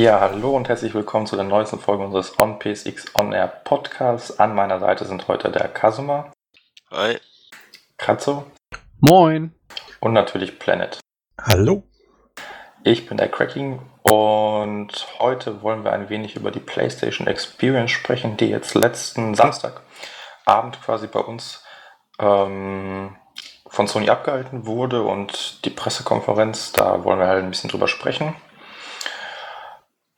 Ja, hallo und herzlich willkommen zu der neuesten Folge unseres On PSX On Air Podcasts. An meiner Seite sind heute der Kasuma. Hi. Kratzo. Moin. Und natürlich Planet. Hallo. Ich bin der Cracking und heute wollen wir ein wenig über die PlayStation Experience sprechen, die jetzt letzten Samstagabend quasi bei uns ähm, von Sony abgehalten wurde und die Pressekonferenz, da wollen wir halt ein bisschen drüber sprechen.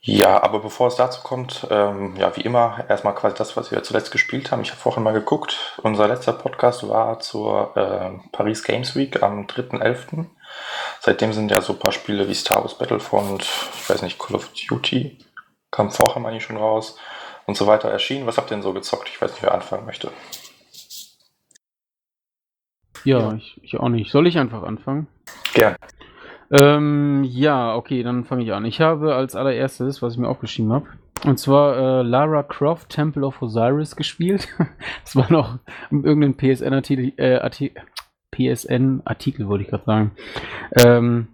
Ja, aber bevor es dazu kommt, ähm, ja, wie immer, erstmal quasi das, was wir zuletzt gespielt haben. Ich habe vorhin mal geguckt. Unser letzter Podcast war zur äh, Paris Games Week am 3.11. Seitdem sind ja so ein paar Spiele wie Star Wars Battlefront, ich weiß nicht, Call of Duty, kam vorher mal nicht schon raus und so weiter erschienen. Was habt ihr denn so gezockt? Ich weiß nicht, wer anfangen möchte. Ja, ja. Ich, ich auch nicht. Soll ich einfach anfangen? Gern. Ähm, ja, okay, dann fange ich an. Ich habe als allererstes, was ich mir aufgeschrieben habe, und zwar äh, Lara Croft Temple of Osiris gespielt. das war noch irgendein PSN-Artikel, äh, PSN-Artikel wollte ich gerade sagen. Ähm,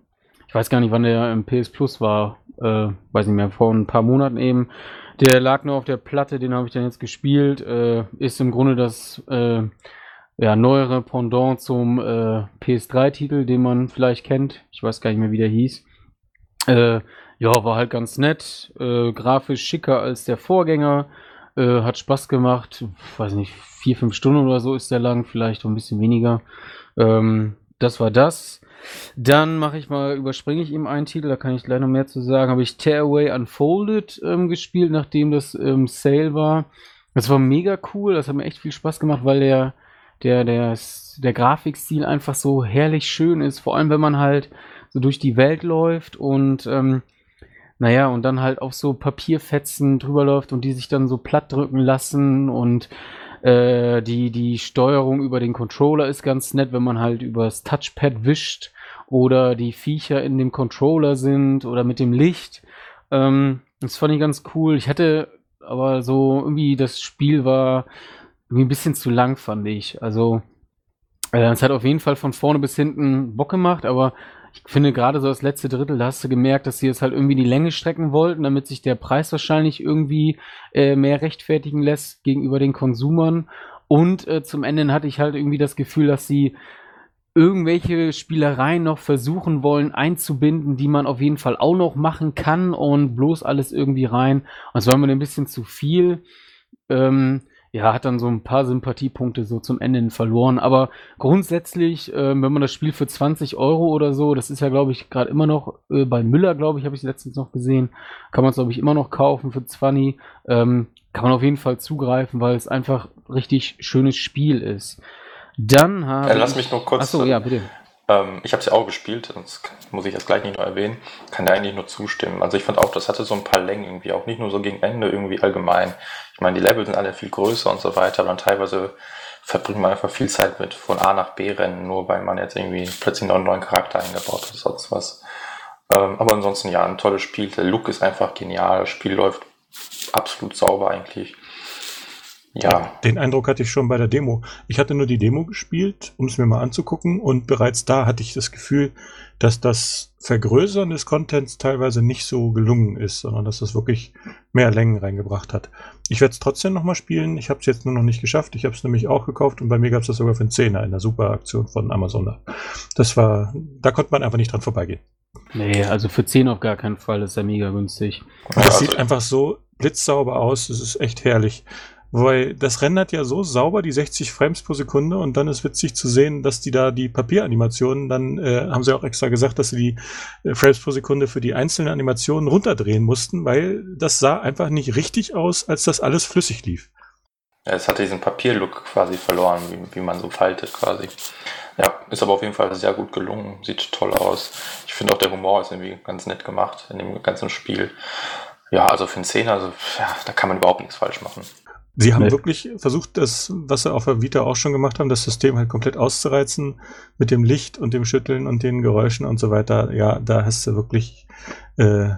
ich weiß gar nicht, wann der im PS Plus war. Äh, weiß nicht mehr, vor ein paar Monaten eben. Der lag nur auf der Platte, den habe ich dann jetzt gespielt. Äh, ist im Grunde das äh, ja, neuere Pendant zum äh, PS3-Titel, den man vielleicht kennt. Ich weiß gar nicht mehr, wie der hieß. Äh, ja, war halt ganz nett. Äh, grafisch schicker als der Vorgänger. Äh, hat Spaß gemacht. Weiß nicht, vier, fünf Stunden oder so ist der lang, vielleicht ein bisschen weniger. Ähm, das war das. Dann mache ich mal, überspringe ich ihm einen Titel, da kann ich gleich noch mehr zu sagen. Habe ich Tearaway Unfolded ähm, gespielt, nachdem das ähm, Sale war. Das war mega cool, das hat mir echt viel Spaß gemacht, weil der der, der, der Grafikstil einfach so herrlich schön ist, vor allem wenn man halt so durch die Welt läuft und ähm, naja, und dann halt auf so Papierfetzen drüber läuft und die sich dann so platt drücken lassen und äh, die, die Steuerung über den Controller ist ganz nett, wenn man halt übers Touchpad wischt oder die Viecher in dem Controller sind oder mit dem Licht. Ähm, das fand ich ganz cool. Ich hatte aber so irgendwie das Spiel war irgendwie ein bisschen zu lang, fand ich. Also, äh, es hat auf jeden Fall von vorne bis hinten Bock gemacht, aber ich finde gerade so das letzte Drittel, da hast du gemerkt, dass sie jetzt halt irgendwie die Länge strecken wollten, damit sich der Preis wahrscheinlich irgendwie äh, mehr rechtfertigen lässt gegenüber den Konsumern. Und äh, zum Ende hatte ich halt irgendwie das Gefühl, dass sie irgendwelche Spielereien noch versuchen wollen einzubinden, die man auf jeden Fall auch noch machen kann und bloß alles irgendwie rein. Und es war mir ein bisschen zu viel. Ähm, ja, hat dann so ein paar Sympathiepunkte so zum Ende verloren. Aber grundsätzlich, äh, wenn man das Spiel für 20 Euro oder so, das ist ja, glaube ich, gerade immer noch äh, bei Müller, glaube ich, habe ich letztens noch gesehen, kann man es, glaube ich, immer noch kaufen für 20. Ähm, kann man auf jeden Fall zugreifen, weil es einfach richtig schönes Spiel ist. Dann habe ja, lass mich noch kurz. Achso, ja, bitte. Ähm, ich habe es ja auch gespielt, das muss ich jetzt gleich nicht nur erwähnen, kann da eigentlich nur zustimmen. Also ich fand auch, das hatte so ein paar Längen irgendwie, auch nicht nur so gegen Ende, irgendwie allgemein. Ich meine, die Level sind alle viel größer und so weiter, aber dann teilweise verbringt man einfach viel Zeit mit von A nach B rennen, nur weil man jetzt irgendwie plötzlich noch einen neuen Charakter eingebaut hat, sonst was. Ähm, aber ansonsten ja, ein tolles Spiel. Der Look ist einfach genial, das Spiel läuft absolut sauber eigentlich. Ja. Den Eindruck hatte ich schon bei der Demo. Ich hatte nur die Demo gespielt, um es mir mal anzugucken, und bereits da hatte ich das Gefühl, dass das Vergrößern des Contents teilweise nicht so gelungen ist, sondern dass das wirklich mehr Längen reingebracht hat. Ich werde es trotzdem nochmal spielen. Ich habe es jetzt nur noch nicht geschafft. Ich habe es nämlich auch gekauft und bei mir gab es das sogar für einen Zehner in der super Aktion von Amazon. Das war, da konnte man einfach nicht dran vorbeigehen. Nee, also für 10 auf gar keinen Fall, das ist ja mega günstig. Das also sieht einfach so blitzsauber aus, das ist echt herrlich. Weil das rendert ja so sauber, die 60 Frames pro Sekunde, und dann ist witzig zu sehen, dass die da die Papieranimationen, dann äh, haben sie auch extra gesagt, dass sie die äh, Frames pro Sekunde für die einzelnen Animationen runterdrehen mussten, weil das sah einfach nicht richtig aus, als das alles flüssig lief. Es hatte diesen Papierlook quasi verloren, wie, wie man so faltet quasi. Ja, ist aber auf jeden Fall sehr gut gelungen, sieht toll aus. Ich finde auch der Humor ist irgendwie ganz nett gemacht in dem ganzen Spiel. Ja, also für einen Zehner, also, ja, da kann man überhaupt nichts falsch machen. Sie haben nee. wirklich versucht, das, was sie auf der Vita auch schon gemacht haben, das System halt komplett auszureizen mit dem Licht und dem Schütteln und den Geräuschen und so weiter. Ja, da hast du wirklich äh,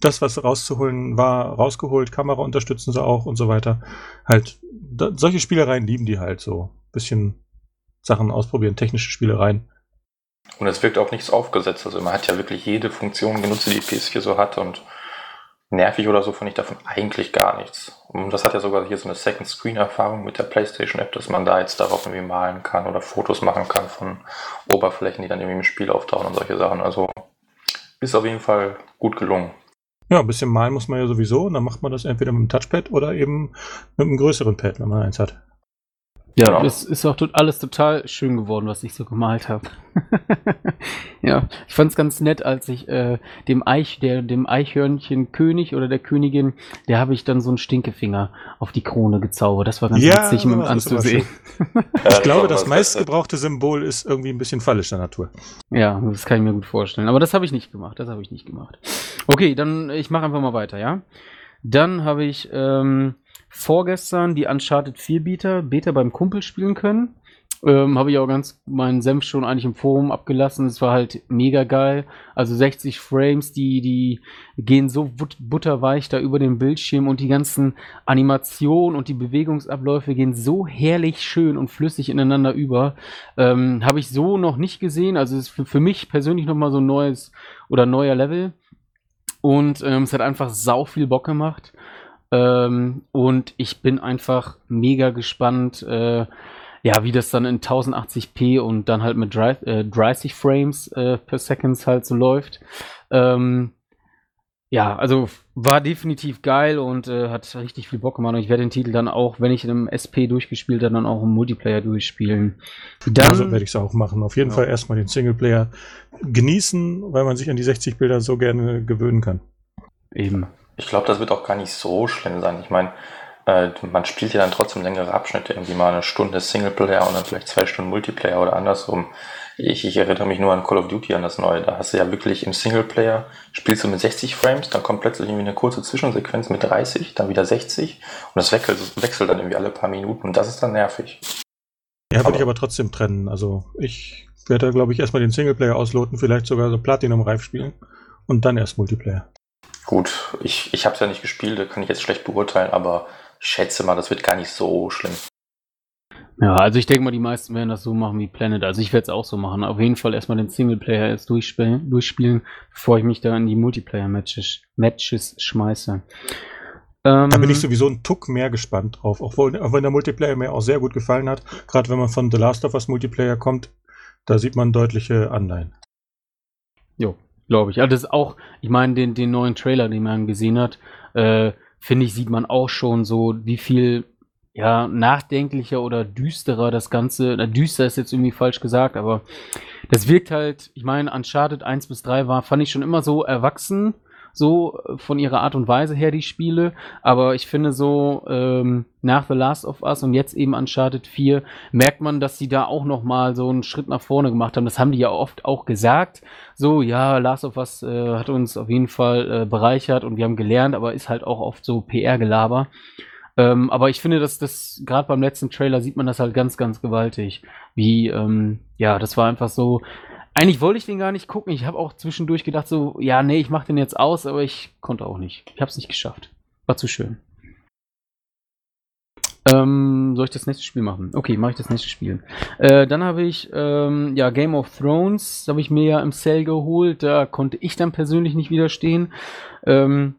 das, was rauszuholen war, rausgeholt. Kamera unterstützen sie auch und so weiter. Halt, da, solche Spielereien lieben die halt so. Bisschen Sachen ausprobieren, technische Spielereien. Und es wirkt auch nichts aufgesetzt. Also man hat ja wirklich jede Funktion genutzt, die die PS4 so hat und nervig oder so fand ich davon eigentlich gar nichts. Und das hat ja sogar hier so eine Second-Screen-Erfahrung mit der PlayStation-App, dass man da jetzt darauf irgendwie malen kann oder Fotos machen kann von Oberflächen, die dann irgendwie im Spiel auftauchen und solche Sachen. Also ist auf jeden Fall gut gelungen. Ja, ein bisschen malen muss man ja sowieso und dann macht man das entweder mit dem Touchpad oder eben mit einem größeren Pad, wenn man eins hat. Ja, das ist auch alles total schön geworden, was ich so gemalt habe. ja, ich fand es ganz nett, als ich äh, dem Eich, der, dem Eichhörnchen König oder der Königin, der habe ich dann so einen Stinkefinger auf die Krone gezaubert. Das war ganz ja, witzig mit anzusehen. ich glaube, das meistgebrauchte Symbol ist irgendwie ein bisschen fallischer Natur. Ja, das kann ich mir gut vorstellen. Aber das habe ich nicht gemacht. Das habe ich nicht gemacht. Okay, dann ich mache einfach mal weiter, ja. Dann habe ich ähm, vorgestern die Uncharted 4 Beta, Beta beim Kumpel spielen können. Ähm, Habe ich auch ganz meinen Senf schon eigentlich im Forum abgelassen. Es war halt mega geil. Also 60 Frames, die, die gehen so but butterweich da über den Bildschirm und die ganzen Animationen und die Bewegungsabläufe gehen so herrlich schön und flüssig ineinander über. Ähm, Habe ich so noch nicht gesehen. Also es ist für, für mich persönlich nochmal so ein neues oder neuer Level. Und ähm, es hat einfach sau viel Bock gemacht. Ähm, und ich bin einfach mega gespannt, äh, ja, wie das dann in 1080p und dann halt mit 30, äh, 30 Frames äh, per Second halt so läuft. Ähm, ja, also war definitiv geil und äh, hat richtig viel Bock gemacht. Und ich werde den Titel dann auch, wenn ich in einem SP durchgespielt habe, dann auch im Multiplayer durchspielen. Dann also werde ich es auch machen. Auf jeden ja. Fall erstmal den Singleplayer genießen, weil man sich an die 60 Bilder so gerne gewöhnen kann. Eben. Ich glaube, das wird auch gar nicht so schlimm sein. Ich meine, äh, man spielt ja dann trotzdem längere Abschnitte, irgendwie mal eine Stunde Singleplayer und dann vielleicht zwei Stunden Multiplayer oder andersrum. Ich, ich erinnere mich nur an Call of Duty, an das neue. Da hast du ja wirklich im Singleplayer, spielst du mit 60 Frames, dann kommt plötzlich irgendwie eine kurze Zwischensequenz mit 30, dann wieder 60 und das wechselt, wechselt dann irgendwie alle paar Minuten und das ist dann nervig. Ja, würde ich aber trotzdem trennen. Also ich werde da, glaube ich, erstmal den Singleplayer ausloten, vielleicht sogar so Platinum-Reif spielen und dann erst Multiplayer. Gut, ich, ich habe es ja nicht gespielt, da kann ich jetzt schlecht beurteilen, aber ich schätze mal, das wird gar nicht so schlimm. Ja, also ich denke mal, die meisten werden das so machen wie Planet. Also ich werde es auch so machen. Auf jeden Fall erstmal den Singleplayer erst durchspielen, durchspielen bevor ich mich da in die Multiplayer-Matches Matches schmeiße. Ähm, da bin ich sowieso ein Tuck mehr gespannt drauf. Auch, auch wenn der Multiplayer mir auch sehr gut gefallen hat. Gerade wenn man von The Last of Us Multiplayer kommt, da sieht man deutliche Anleihen. Jo, glaube ich. Also das ist auch, ich meine, den, den neuen Trailer, den man gesehen hat, äh, finde ich, sieht man auch schon so, wie viel ja, nachdenklicher oder düsterer das Ganze, na, düster ist jetzt irgendwie falsch gesagt, aber das wirkt halt, ich meine, Uncharted 1 bis 3 war, fand ich schon immer so erwachsen, so äh, von ihrer Art und Weise her, die Spiele. Aber ich finde so, ähm, nach The Last of Us und jetzt eben Uncharted 4, merkt man, dass sie da auch noch mal so einen Schritt nach vorne gemacht haben. Das haben die ja oft auch gesagt. So, ja, Last of Us äh, hat uns auf jeden Fall äh, bereichert und wir haben gelernt, aber ist halt auch oft so PR-Gelaber. Ähm, aber ich finde, dass das gerade beim letzten Trailer sieht man das halt ganz, ganz gewaltig. Wie, ähm, ja, das war einfach so, eigentlich wollte ich den gar nicht gucken. Ich habe auch zwischendurch gedacht, so, ja, nee, ich mache den jetzt aus, aber ich konnte auch nicht. Ich habe es nicht geschafft. War zu schön. Ähm, soll ich das nächste Spiel machen? Okay, mache ich das nächste Spiel. Äh, dann habe ich, ähm, ja, Game of Thrones, habe ich mir ja im Sale geholt. Da konnte ich dann persönlich nicht widerstehen. Ähm,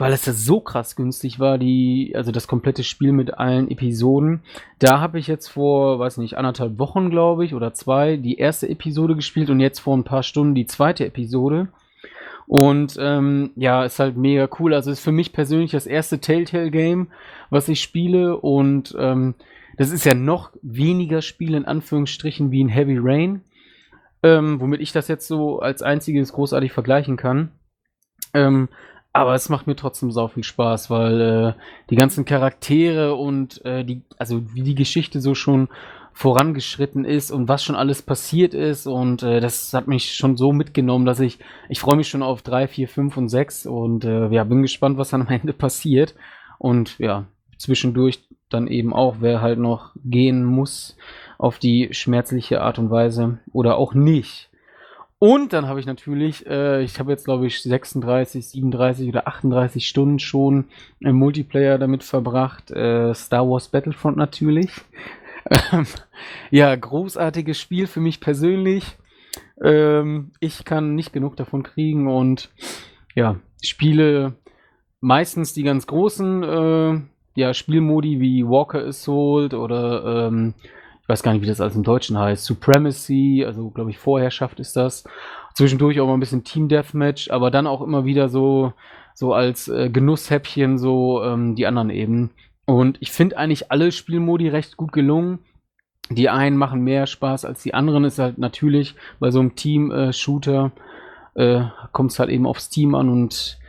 weil es ja so krass günstig war, die, also das komplette Spiel mit allen Episoden. Da habe ich jetzt vor, weiß nicht, anderthalb Wochen, glaube ich, oder zwei, die erste Episode gespielt und jetzt vor ein paar Stunden die zweite Episode. Und ähm, ja, ist halt mega cool. Also ist für mich persönlich das erste Telltale-Game, was ich spiele. Und ähm, das ist ja noch weniger Spiel in Anführungsstrichen wie ein Heavy Rain. Ähm, womit ich das jetzt so als einziges großartig vergleichen kann. Ähm, aber es macht mir trotzdem sau viel Spaß, weil äh, die ganzen Charaktere und äh, die, also wie die Geschichte so schon vorangeschritten ist und was schon alles passiert ist und äh, das hat mich schon so mitgenommen, dass ich, ich freue mich schon auf 3, 4, 5 und 6 und äh, ja, bin gespannt, was dann am Ende passiert und ja, zwischendurch dann eben auch, wer halt noch gehen muss auf die schmerzliche Art und Weise oder auch nicht. Und dann habe ich natürlich, äh, ich habe jetzt glaube ich 36, 37 oder 38 Stunden schon im Multiplayer damit verbracht. Äh, Star Wars Battlefront natürlich. Ähm, ja, großartiges Spiel für mich persönlich. Ähm, ich kann nicht genug davon kriegen und ja, spiele meistens die ganz großen äh, ja, Spielmodi wie Walker Assault oder ähm, weiß gar nicht, wie das alles im Deutschen heißt, Supremacy, also glaube ich Vorherrschaft ist das. Zwischendurch auch mal ein bisschen Team Deathmatch, aber dann auch immer wieder so, so als äh, Genusshäppchen so ähm, die anderen eben. Und ich finde eigentlich alle Spielmodi recht gut gelungen. Die einen machen mehr Spaß als die anderen, ist halt natürlich bei so einem Team-Shooter äh, kommt es halt eben aufs Team an und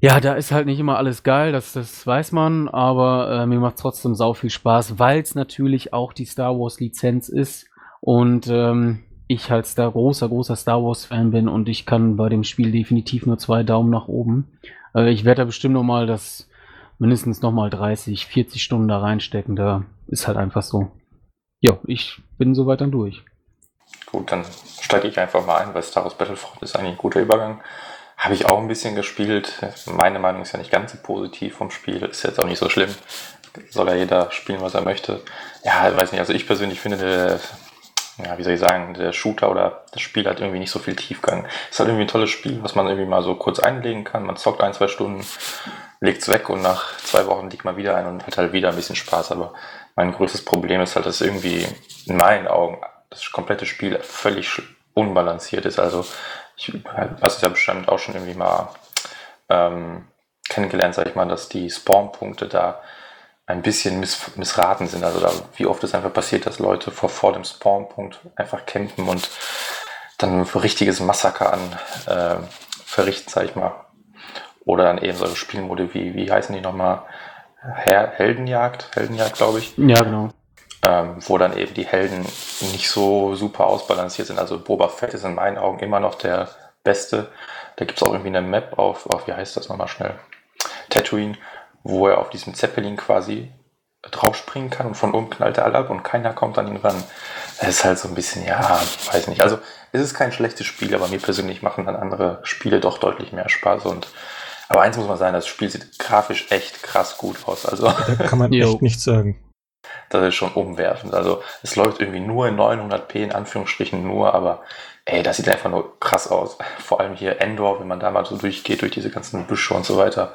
ja, da ist halt nicht immer alles geil, das, das weiß man, aber äh, mir macht trotzdem sau viel Spaß, weil es natürlich auch die Star Wars Lizenz ist und ähm, ich halt da großer, großer Star Wars Fan bin und ich kann bei dem Spiel definitiv nur zwei Daumen nach oben. Äh, ich werde da bestimmt noch mal das mindestens noch mal 30, 40 Stunden da reinstecken, da ist halt einfach so. Ja, ich bin soweit dann durch. Gut, dann steige ich einfach mal ein, weil Star Wars Battlefront ist eigentlich ein guter Übergang. Habe ich auch ein bisschen gespielt. Meine Meinung ist ja nicht ganz so positiv vom Spiel. Ist jetzt auch nicht so schlimm. Soll ja jeder spielen, was er möchte. Ja, weiß nicht. Also ich persönlich finde, der, ja, wie soll ich sagen, der Shooter oder das Spiel hat irgendwie nicht so viel Tiefgang. Ist halt irgendwie ein tolles Spiel, was man irgendwie mal so kurz einlegen kann. Man zockt ein, zwei Stunden, legt es weg und nach zwei Wochen liegt man wieder ein und hat halt wieder ein bisschen Spaß. Aber mein größtes Problem ist halt, dass irgendwie in meinen Augen das komplette Spiel völlig unbalanciert ist. Also ich hast ja bestimmt auch schon irgendwie mal ähm, kennengelernt, sag ich mal, dass die Spawnpunkte da ein bisschen miss missraten sind. Also da, wie oft es einfach passiert, dass Leute vor, vor dem Spawnpunkt einfach campen und dann ein richtiges Massaker an äh, verrichten, sag ich mal. Oder dann eben solche Spielmode wie, wie heißen die nochmal? Her Heldenjagd, Heldenjagd, glaube ich. Ja, genau ähm, wo dann eben die Helden nicht so super ausbalanciert sind. Also Boba Fett ist in meinen Augen immer noch der Beste. Da gibt es auch irgendwie eine Map auf, auf, wie heißt das nochmal schnell? Tatooine, wo er auf diesem Zeppelin quasi draufspringen kann und von oben knallt er alle ab und keiner kommt an ihn ran. Das ist halt so ein bisschen, ja, weiß nicht. Also es ist kein schlechtes Spiel, aber mir persönlich machen dann andere Spiele doch deutlich mehr Spaß und aber eins muss man sagen, das Spiel sieht grafisch echt krass gut aus. Also da kann man echt nichts sagen das ist schon umwerfend. Also es läuft irgendwie nur in 900p, in Anführungsstrichen nur, aber ey, das sieht einfach nur krass aus. Vor allem hier Endor, wenn man da mal so durchgeht, durch diese ganzen Büsche und so weiter.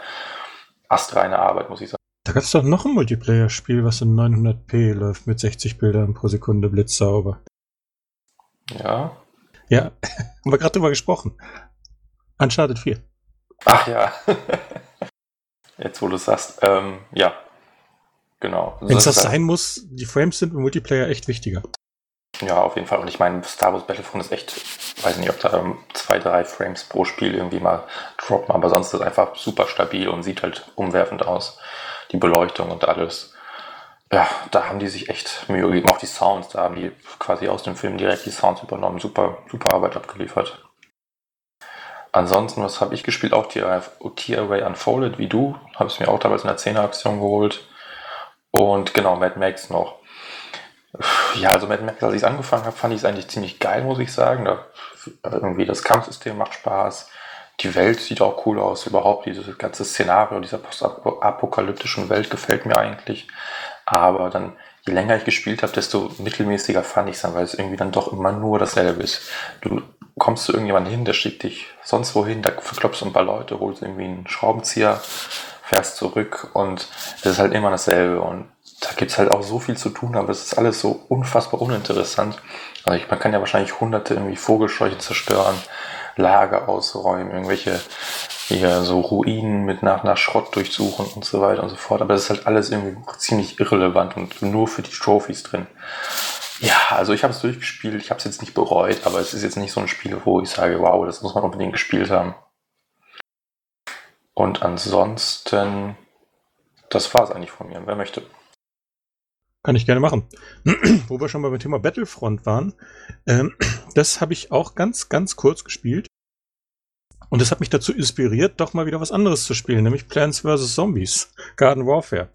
Astreine Arbeit, muss ich sagen. Da gab es doch noch ein Multiplayer-Spiel, was in 900p läuft, mit 60 Bildern pro Sekunde blitzsauber. Ja. Ja, haben wir gerade drüber gesprochen. Uncharted 4. Ach ja. Jetzt, wo du es sagst. Ähm, ja, Genau. Wenn es das, sein muss, die Frames sind im Multiplayer echt wichtiger. Ja, auf jeden Fall. Und ich meine, Star Wars Battlefront ist echt, weiß nicht, ob da zwei, drei Frames pro Spiel irgendwie mal droppen, aber sonst ist es einfach super stabil und sieht halt umwerfend aus. Die Beleuchtung und alles. Ja, da haben die sich echt Mühe gegeben. Auch die Sounds, da haben die quasi aus dem Film direkt die Sounds übernommen. Super, super Arbeit abgeliefert. Ansonsten, was habe ich gespielt? Auch T-Array Unfolded, wie du. Habe es mir auch damals in der 10er-Aktion geholt. Und genau, Mad Max noch. Ja, also Mad Max, als ich es angefangen habe, fand ich es eigentlich ziemlich geil, muss ich sagen. Da, irgendwie das Kampfsystem macht Spaß. Die Welt sieht auch cool aus. Überhaupt dieses ganze Szenario dieser postapokalyptischen Welt gefällt mir eigentlich. Aber dann, je länger ich gespielt habe, desto mittelmäßiger fand ich es dann, weil es irgendwie dann doch immer nur dasselbe ist. Du kommst zu irgendjemandem hin, der schickt dich sonst wohin, da verklopfst du ein paar Leute, holst irgendwie einen Schraubenzieher fährst zurück und es ist halt immer dasselbe. Und da gibt es halt auch so viel zu tun, aber es ist alles so unfassbar uninteressant. Also ich, man kann ja wahrscheinlich hunderte irgendwie Vogelscheuche zerstören, Lager ausräumen, irgendwelche hier so Ruinen mit nach, nach Schrott durchsuchen und so weiter und so fort. Aber es ist halt alles irgendwie ziemlich irrelevant und nur für die Trophys drin. Ja, also ich habe es durchgespielt, ich habe es jetzt nicht bereut, aber es ist jetzt nicht so ein Spiel, wo ich sage, wow, das muss man unbedingt gespielt haben. Und ansonsten, das war es eigentlich von mir. Wer möchte? Kann ich gerne machen. Wo wir schon beim Thema Battlefront waren, ähm, das habe ich auch ganz, ganz kurz gespielt. Und das hat mich dazu inspiriert, doch mal wieder was anderes zu spielen, nämlich Plants vs. Zombies, Garden Warfare.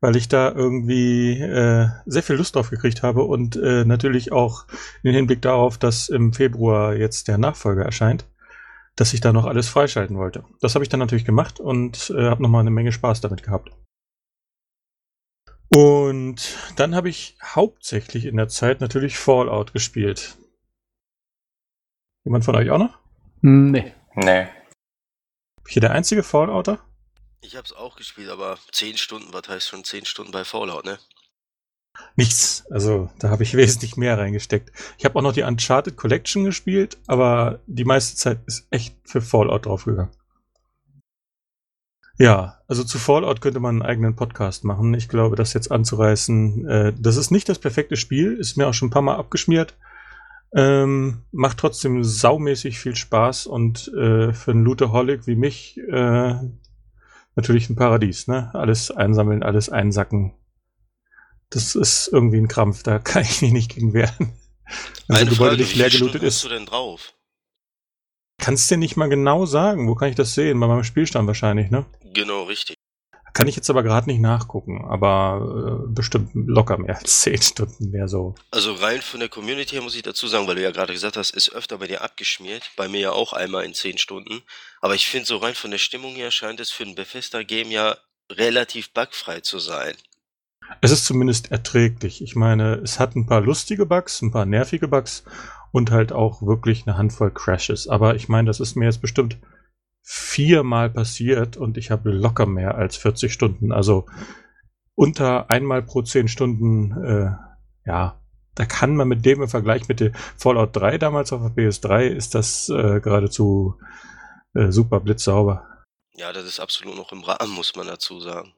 Weil ich da irgendwie äh, sehr viel Lust drauf gekriegt habe und äh, natürlich auch im Hinblick darauf, dass im Februar jetzt der Nachfolger erscheint dass ich da noch alles freischalten wollte. Das habe ich dann natürlich gemacht und äh, habe nochmal eine Menge Spaß damit gehabt. Und dann habe ich hauptsächlich in der Zeit natürlich Fallout gespielt. Jemand von euch auch noch? Nee. Nee. Hier der einzige Fallouter? Ich habe es auch gespielt, aber 10 Stunden, was heißt schon 10 Stunden bei Fallout, ne? Nichts. Also da habe ich wesentlich mehr reingesteckt. Ich habe auch noch die Uncharted Collection gespielt, aber die meiste Zeit ist echt für Fallout draufgegangen. Ja, also zu Fallout könnte man einen eigenen Podcast machen. Ich glaube, das jetzt anzureißen, äh, das ist nicht das perfekte Spiel, ist mir auch schon ein paar Mal abgeschmiert. Ähm, macht trotzdem saumäßig viel Spaß und äh, für einen Looterholic wie mich äh, natürlich ein Paradies, ne? Alles einsammeln, alles einsacken. Das ist irgendwie ein Krampf, da kann ich mich nicht gegen wehren. Also Eine Gebäude Frage, nicht leer gelootet ist. du denn drauf? Kannst dir nicht mal genau sagen, wo kann ich das sehen? Bei meinem Spielstand wahrscheinlich, ne? Genau, richtig. Kann ich jetzt aber gerade nicht nachgucken, aber äh, bestimmt locker mehr als 10 Stunden mehr so. Also rein von der Community her muss ich dazu sagen, weil du ja gerade gesagt hast, ist öfter bei dir abgeschmiert. Bei mir ja auch einmal in 10 Stunden. Aber ich finde so rein von der Stimmung her scheint es für ein Bethesda-Game ja relativ bugfrei zu sein. Es ist zumindest erträglich. Ich meine, es hat ein paar lustige Bugs, ein paar nervige Bugs und halt auch wirklich eine Handvoll Crashes. Aber ich meine, das ist mir jetzt bestimmt viermal passiert und ich habe locker mehr als 40 Stunden. Also unter einmal pro 10 Stunden, äh, ja, da kann man mit dem im Vergleich mit der Fallout 3 damals auf der PS3 ist das äh, geradezu äh, super blitzsauber. Ja, das ist absolut noch im Rahmen, muss man dazu sagen.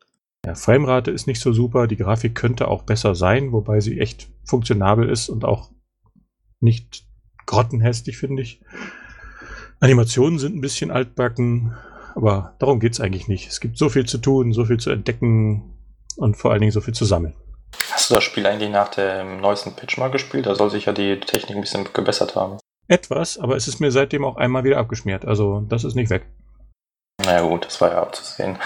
Ja, Framerate ist nicht so super, die Grafik könnte auch besser sein, wobei sie echt funktionabel ist und auch nicht grottenhässlich, finde ich. Animationen sind ein bisschen altbacken, aber darum geht es eigentlich nicht. Es gibt so viel zu tun, so viel zu entdecken und vor allen Dingen so viel zu sammeln. Hast du das Spiel eigentlich nach dem neuesten Pitch mal gespielt? Da soll sich ja die Technik ein bisschen gebessert haben. Etwas, aber es ist mir seitdem auch einmal wieder abgeschmiert. Also das ist nicht weg. Na naja, gut, das war ja abzusehen.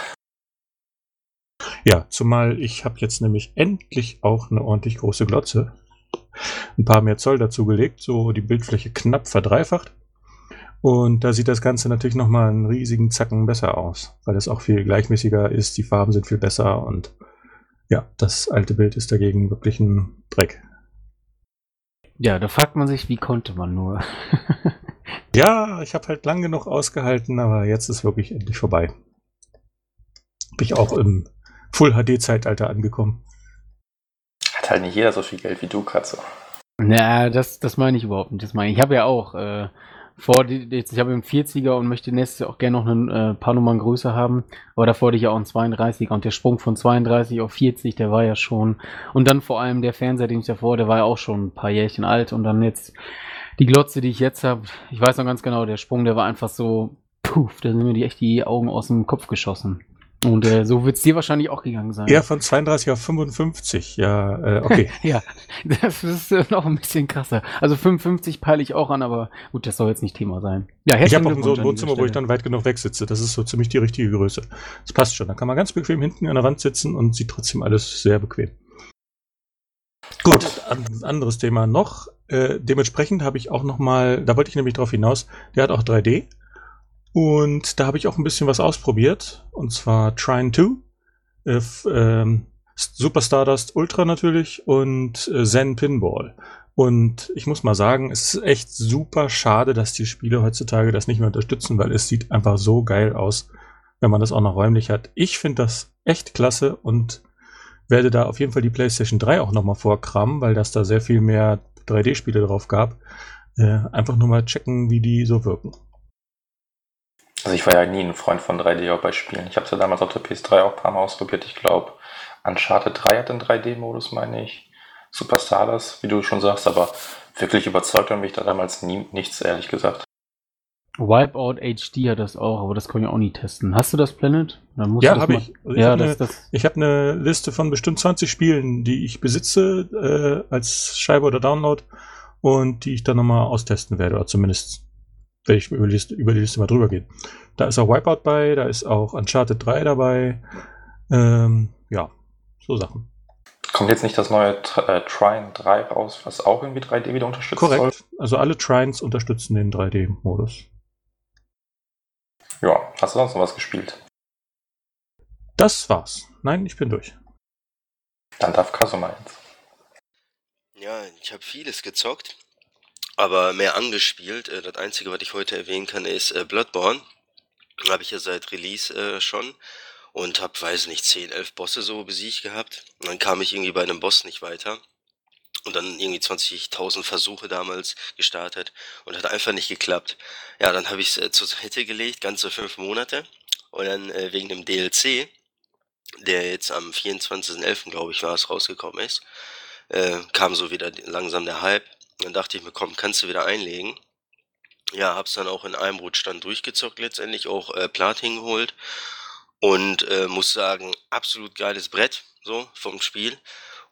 Ja, zumal ich habe jetzt nämlich endlich auch eine ordentlich große Glotze. Ein paar mehr Zoll dazugelegt, so die Bildfläche knapp verdreifacht. Und da sieht das Ganze natürlich nochmal einen riesigen Zacken besser aus, weil es auch viel gleichmäßiger ist, die Farben sind viel besser und ja, das alte Bild ist dagegen wirklich ein Dreck. Ja, da fragt man sich, wie konnte man nur? ja, ich habe halt lang genug ausgehalten, aber jetzt ist wirklich endlich vorbei. Bin ich auch im Full-HD-Zeitalter angekommen. Hat halt nicht jeder so viel Geld wie du, Katze. Na, das, das meine ich überhaupt nicht. Das meine ich. Ich habe ja auch äh, vor, jetzt, ich habe einen 40er und möchte nächstes Jahr auch gerne noch ein äh, paar Nummern größer haben. Aber davor hatte ich ja auch einen 32er und der Sprung von 32 auf 40, der war ja schon. Und dann vor allem der Fernseher, den ich davor, der war ja auch schon ein paar Jährchen alt und dann jetzt die Glotze, die ich jetzt habe, ich weiß noch ganz genau, der Sprung, der war einfach so, puff, da sind mir die echt die Augen aus dem Kopf geschossen. Und äh, so wird es dir wahrscheinlich auch gegangen sein. Ja, von 32 auf 55. Ja, äh, okay. ja, das ist äh, noch ein bisschen krasser. Also 55 peile ich auch an, aber gut, das soll jetzt nicht Thema sein. Ja, ich habe auch so ein Wohnzimmer, wo ich dann weit genug wegsitze. Das ist so ziemlich die richtige Größe. Das passt schon. Da kann man ganz bequem hinten an der Wand sitzen und sieht trotzdem alles sehr bequem. Gut, an, anderes Thema noch. Äh, dementsprechend habe ich auch noch mal, da wollte ich nämlich drauf hinaus, der hat auch 3D. Und da habe ich auch ein bisschen was ausprobiert. Und zwar Trine 2. Äh, ähm, Super Stardust Ultra natürlich und äh, Zen Pinball. Und ich muss mal sagen, es ist echt super schade, dass die Spiele heutzutage das nicht mehr unterstützen, weil es sieht einfach so geil aus, wenn man das auch noch räumlich hat. Ich finde das echt klasse und werde da auf jeden Fall die PlayStation 3 auch nochmal vorkramen, weil das da sehr viel mehr 3D-Spiele drauf gab. Äh, einfach nur mal checken, wie die so wirken. Also ich war ja nie ein Freund von 3D auch bei Spielen. Ich habe es ja damals auf der PS3 auch ein paar Mal ausprobiert. Ich glaube, Uncharted 3 hat den 3D-Modus, meine ich. Super Stardust, wie du schon sagst, aber wirklich überzeugt hat mich da damals nie, nichts, ehrlich gesagt. Wipeout HD hat das auch, aber das kann ich auch nie testen. Hast du das Planet? ja, habe ich. Also ich ja, habe eine, hab eine Liste von bestimmt 20 Spielen, die ich besitze äh, als Scheibe oder Download und die ich dann nochmal austesten werde, oder zumindest werde ich über die, Liste, über die Liste mal drüber gehen. Da ist auch Wipeout bei, da ist auch Uncharted 3 dabei. Ähm, ja, so Sachen. Kommt jetzt nicht das neue äh, Trine 3 raus, was auch irgendwie 3D wieder unterstützt? Korrekt. Soll? Also alle Trines unterstützen den 3D-Modus. Ja, hast du sonst noch was gespielt? Das war's. Nein, ich bin durch. Dann darf Kasuma jetzt. Ja, ich habe vieles gezockt aber mehr angespielt. Äh, das Einzige, was ich heute erwähnen kann, ist äh, Bloodborne. Habe ich ja seit Release äh, schon. und habe, weiß nicht, 10, 11 Bosse so besiegt gehabt. Und dann kam ich irgendwie bei einem Boss nicht weiter und dann irgendwie 20.000 Versuche damals gestartet und hat einfach nicht geklappt. Ja, dann habe ich es äh, zur Seite gelegt, ganze fünf Monate und dann äh, wegen dem DLC, der jetzt am 24.11. glaube ich war es rausgekommen ist, äh, kam so wieder langsam der Hype. Dann dachte ich mir, komm, kannst du wieder einlegen. Ja, hab's dann auch in einem Rutsch dann durchgezockt letztendlich, auch äh, Platin geholt und äh, muss sagen, absolut geiles Brett so vom Spiel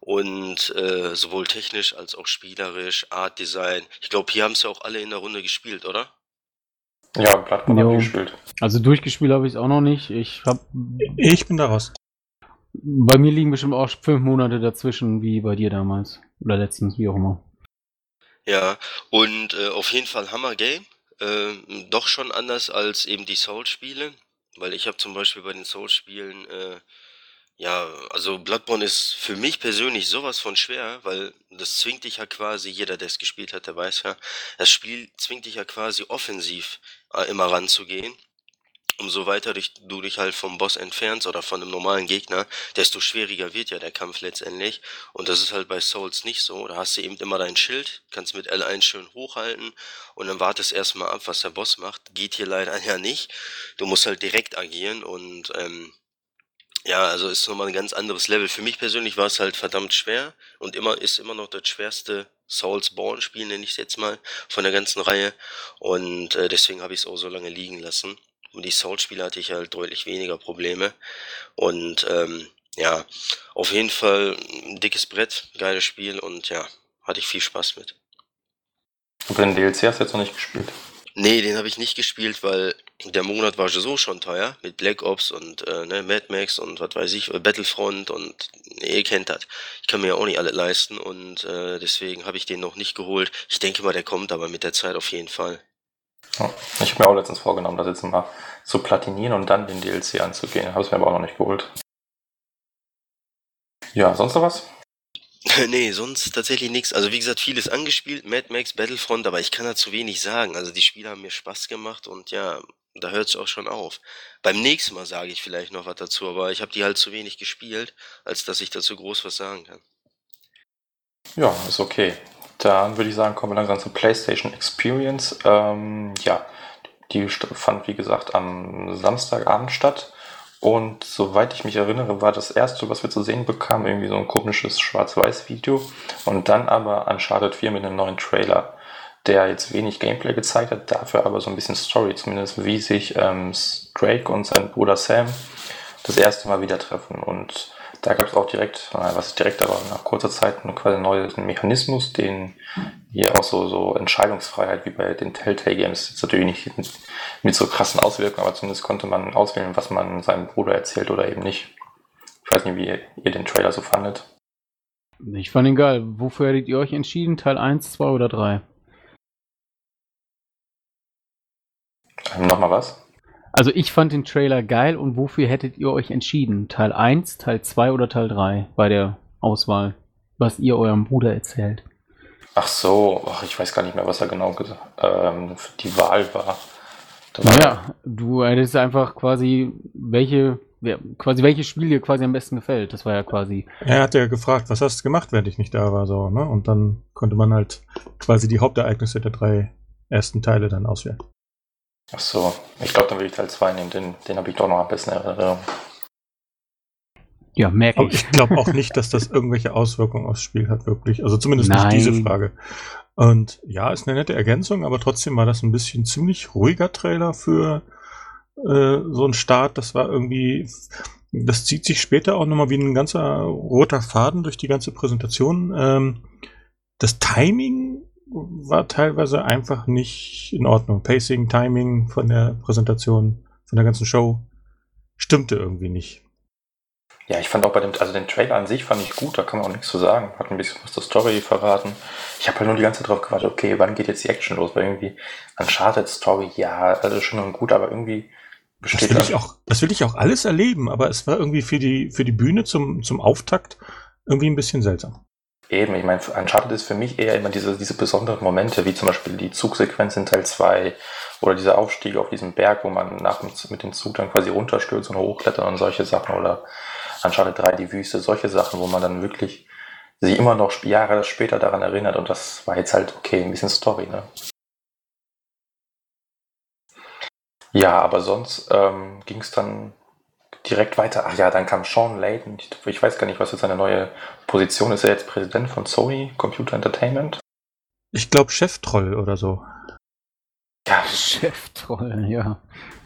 und äh, sowohl technisch als auch spielerisch, Art Design. Ich glaube, hier haben sie auch alle in der Runde gespielt, oder? Ja, Bloodborne habe gespielt. Also durchgespielt habe ich es auch noch nicht. Ich hab, Ich bin da raus. bei mir liegen bestimmt auch fünf Monate dazwischen, wie bei dir damals. Oder letztens, wie auch immer. Ja, und äh, auf jeden Fall Hammer Game. Äh, doch schon anders als eben die Souls-Spiele. Weil ich habe zum Beispiel bei den Souls-Spielen, äh, ja, also Bloodborne ist für mich persönlich sowas von schwer, weil das zwingt dich ja quasi, jeder, der es gespielt hat, der weiß ja, das Spiel zwingt dich ja quasi offensiv äh, immer ranzugehen. Umso weiter dich, du dich halt vom Boss entfernst oder von einem normalen Gegner, desto schwieriger wird ja der Kampf letztendlich. Und das ist halt bei Souls nicht so. Da hast du eben immer dein Schild, kannst mit L1 schön hochhalten und dann wartest erstmal ab, was der Boss macht. Geht hier leider ja nicht. Du musst halt direkt agieren und ähm, ja, also ist nochmal ein ganz anderes Level. Für mich persönlich war es halt verdammt schwer und immer ist immer noch das schwerste Souls-Born-Spiel, nenne ich es jetzt mal, von der ganzen Reihe. Und äh, deswegen habe ich es auch so lange liegen lassen. Und die Souls-Spiele hatte ich halt deutlich weniger Probleme. Und ähm, ja, auf jeden Fall ein dickes Brett, geiles Spiel und ja, hatte ich viel Spaß mit. Und den DLC hast du jetzt noch nicht gespielt? Nee, den habe ich nicht gespielt, weil der Monat war so schon teuer mit Black Ops und äh, ne, Mad Max und was weiß ich, Battlefront und ihr kennt das. Ich kann mir ja auch nicht alle leisten und äh, deswegen habe ich den noch nicht geholt. Ich denke mal, der kommt aber mit der Zeit auf jeden Fall. Ja, ich habe mir auch letztens vorgenommen, das jetzt mal zu platinieren und dann den DLC anzugehen. Habe es mir aber auch noch nicht geholt. Ja, sonst noch was? nee, sonst tatsächlich nichts. Also wie gesagt, vieles angespielt, Mad Max, Battlefront, aber ich kann dazu wenig sagen. Also die Spiele haben mir Spaß gemacht und ja, da hört es auch schon auf. Beim nächsten Mal sage ich vielleicht noch was dazu, aber ich habe die halt zu wenig gespielt, als dass ich dazu groß was sagen kann. Ja, ist okay. Dann würde ich sagen, kommen wir langsam zur PlayStation Experience. Ähm, ja, die fand wie gesagt am Samstagabend statt. Und soweit ich mich erinnere, war das erste, was wir zu sehen bekamen, irgendwie so ein komisches Schwarz-Weiß-Video. Und dann aber Uncharted 4 mit einem neuen Trailer, der jetzt wenig Gameplay gezeigt hat, dafür aber so ein bisschen Story, zumindest wie sich ähm, Drake und sein Bruder Sam das erste Mal wieder treffen. Und da gab es auch direkt, was direkt, aber nach kurzer Zeit einen quasi neuen Mechanismus, den hier auch so, so Entscheidungsfreiheit wie bei den Telltale Games, jetzt natürlich nicht mit, mit so krassen Auswirkungen, aber zumindest konnte man auswählen, was man seinem Bruder erzählt oder eben nicht. Ich weiß nicht, wie ihr, ihr den Trailer so fandet. Ich fand ihn geil. Wofür hättet ihr euch entschieden? Teil 1, 2 oder 3? Ähm, Nochmal was? Also ich fand den Trailer geil und wofür hättet ihr euch entschieden? Teil 1, Teil 2 oder Teil 3 bei der Auswahl, was ihr eurem Bruder erzählt? Ach so, ach, ich weiß gar nicht mehr, was er genau gesagt ähm, die Wahl war. Naja, du hättest einfach quasi, welche, quasi welches Spiel dir quasi am besten gefällt. Das war ja quasi. Er hat ja gefragt, was hast du gemacht, während ich nicht da war, so, ne? Und dann konnte man halt quasi die Hauptereignisse der drei ersten Teile dann auswählen. Ach so, ich glaube, dann würde ich Teil 2 nehmen, den, den habe ich doch noch ein bisschen Erinnerung. Ja, merke ich. ich glaube auch nicht, dass das irgendwelche Auswirkungen aufs Spiel hat, wirklich. Also zumindest Nein. nicht diese Frage. Und ja, ist eine nette Ergänzung, aber trotzdem war das ein bisschen ziemlich ruhiger Trailer für äh, so einen Start. Das war irgendwie, das zieht sich später auch nochmal wie ein ganzer roter Faden durch die ganze Präsentation. Ähm, das Timing war teilweise einfach nicht in Ordnung. Pacing, Timing von der Präsentation, von der ganzen Show stimmte irgendwie nicht. Ja, ich fand auch bei dem, also den Trailer an sich fand ich gut, da kann man auch nichts zu sagen. Hat ein bisschen was zur Story verraten. Ich habe halt nur die ganze Zeit drauf gewartet, okay, wann geht jetzt die Action los? Weil irgendwie Uncharted Story, ja, also schon gut, aber irgendwie besteht das will ich auch, das will ich auch alles erleben, aber es war irgendwie für die, für die Bühne zum, zum Auftakt irgendwie ein bisschen seltsam. Eben, ich meine, Uncharted ist für mich eher immer diese, diese besonderen Momente, wie zum Beispiel die Zugsequenz in Teil 2 oder dieser Aufstieg auf diesem Berg, wo man nach, mit dem Zug dann quasi runterstürzt und hochklettert und solche Sachen oder Uncharted 3 die Wüste, solche Sachen, wo man dann wirklich sich immer noch Jahre später daran erinnert und das war jetzt halt okay, ein bisschen Story, ne? Ja, aber sonst ähm, ging es dann direkt weiter. Ach ja, dann kam Sean Layton. Ich weiß gar nicht, was jetzt seine neue Position ist. Ist er jetzt Präsident von Sony Computer Entertainment? Ich glaube Cheftroll oder so. Ja, Cheftroll, ja.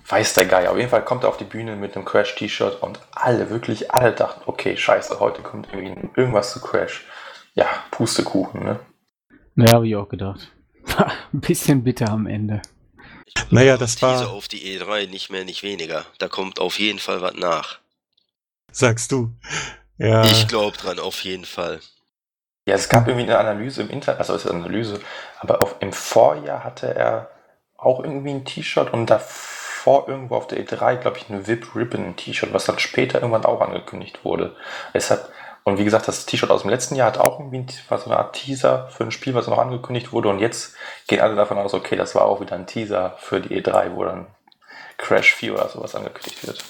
Weiß der Geier. Auf jeden Fall kommt er auf die Bühne mit einem Crash-T-Shirt und alle, wirklich alle dachten, okay, scheiße, heute kommt irgendwie irgendwas zu Crash. Ja, Pustekuchen, ne? Naja, habe ich auch gedacht. Ein bisschen bitter am Ende. Naja, das war. auf die E3 nicht mehr, nicht weniger. Da kommt auf jeden Fall was nach. Sagst du. Ja. Ich glaube dran, auf jeden Fall. Ja, es gab irgendwie eine Analyse im Internet, also es ist eine Analyse, aber auf, im Vorjahr hatte er auch irgendwie ein T-Shirt und davor irgendwo auf der E3, glaube ich, ein VIP Ribbon T-Shirt, was dann später irgendwann auch angekündigt wurde. Es hat und wie gesagt, das T-Shirt aus dem letzten Jahr hat auch irgendwie war so eine Art Teaser für ein Spiel, was noch angekündigt wurde. Und jetzt gehen alle davon aus, okay, das war auch wieder ein Teaser für die E3, wo dann Crash 4 oder sowas angekündigt wird.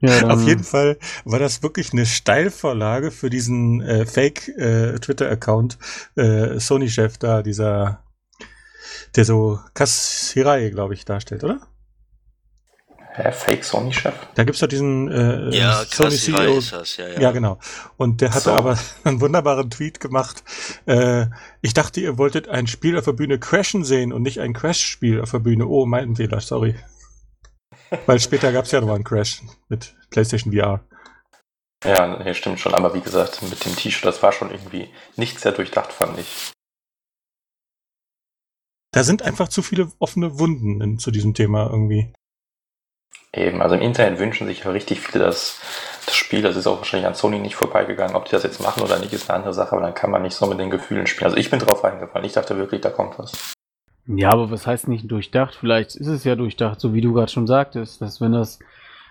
Ja, Auf jeden Fall war das wirklich eine Steilvorlage für diesen äh, Fake-Twitter-Account äh, Sony-Chef da, dieser, der so Kassirei, glaube ich, darstellt, oder? Hä, Fake Sony-Chef? Da gibt es doch diesen äh, ja, Sony CEO. Das, ja, ja. ja, genau. Und der hatte so. aber einen wunderbaren Tweet gemacht. Äh, ich dachte, ihr wolltet ein Spiel auf der Bühne crashen sehen und nicht ein Crash-Spiel auf der Bühne. Oh, mein Fehler, sorry. Weil später gab es ja noch einen Crash mit PlayStation VR. Ja, nee, stimmt schon. Aber wie gesagt, mit dem T-Shirt, das war schon irgendwie nicht sehr durchdacht, fand ich. Da sind einfach zu viele offene Wunden in, zu diesem Thema irgendwie. Eben, also im Internet wünschen sich ja richtig viele das, das Spiel, das ist auch wahrscheinlich an Sony nicht vorbeigegangen. Ob die das jetzt machen oder nicht, ist eine andere Sache, aber dann kann man nicht so mit den Gefühlen spielen. Also ich bin drauf eingefallen, ich dachte wirklich, da kommt was. Ja, aber was heißt nicht durchdacht? Vielleicht ist es ja durchdacht, so wie du gerade schon sagtest, dass wenn das,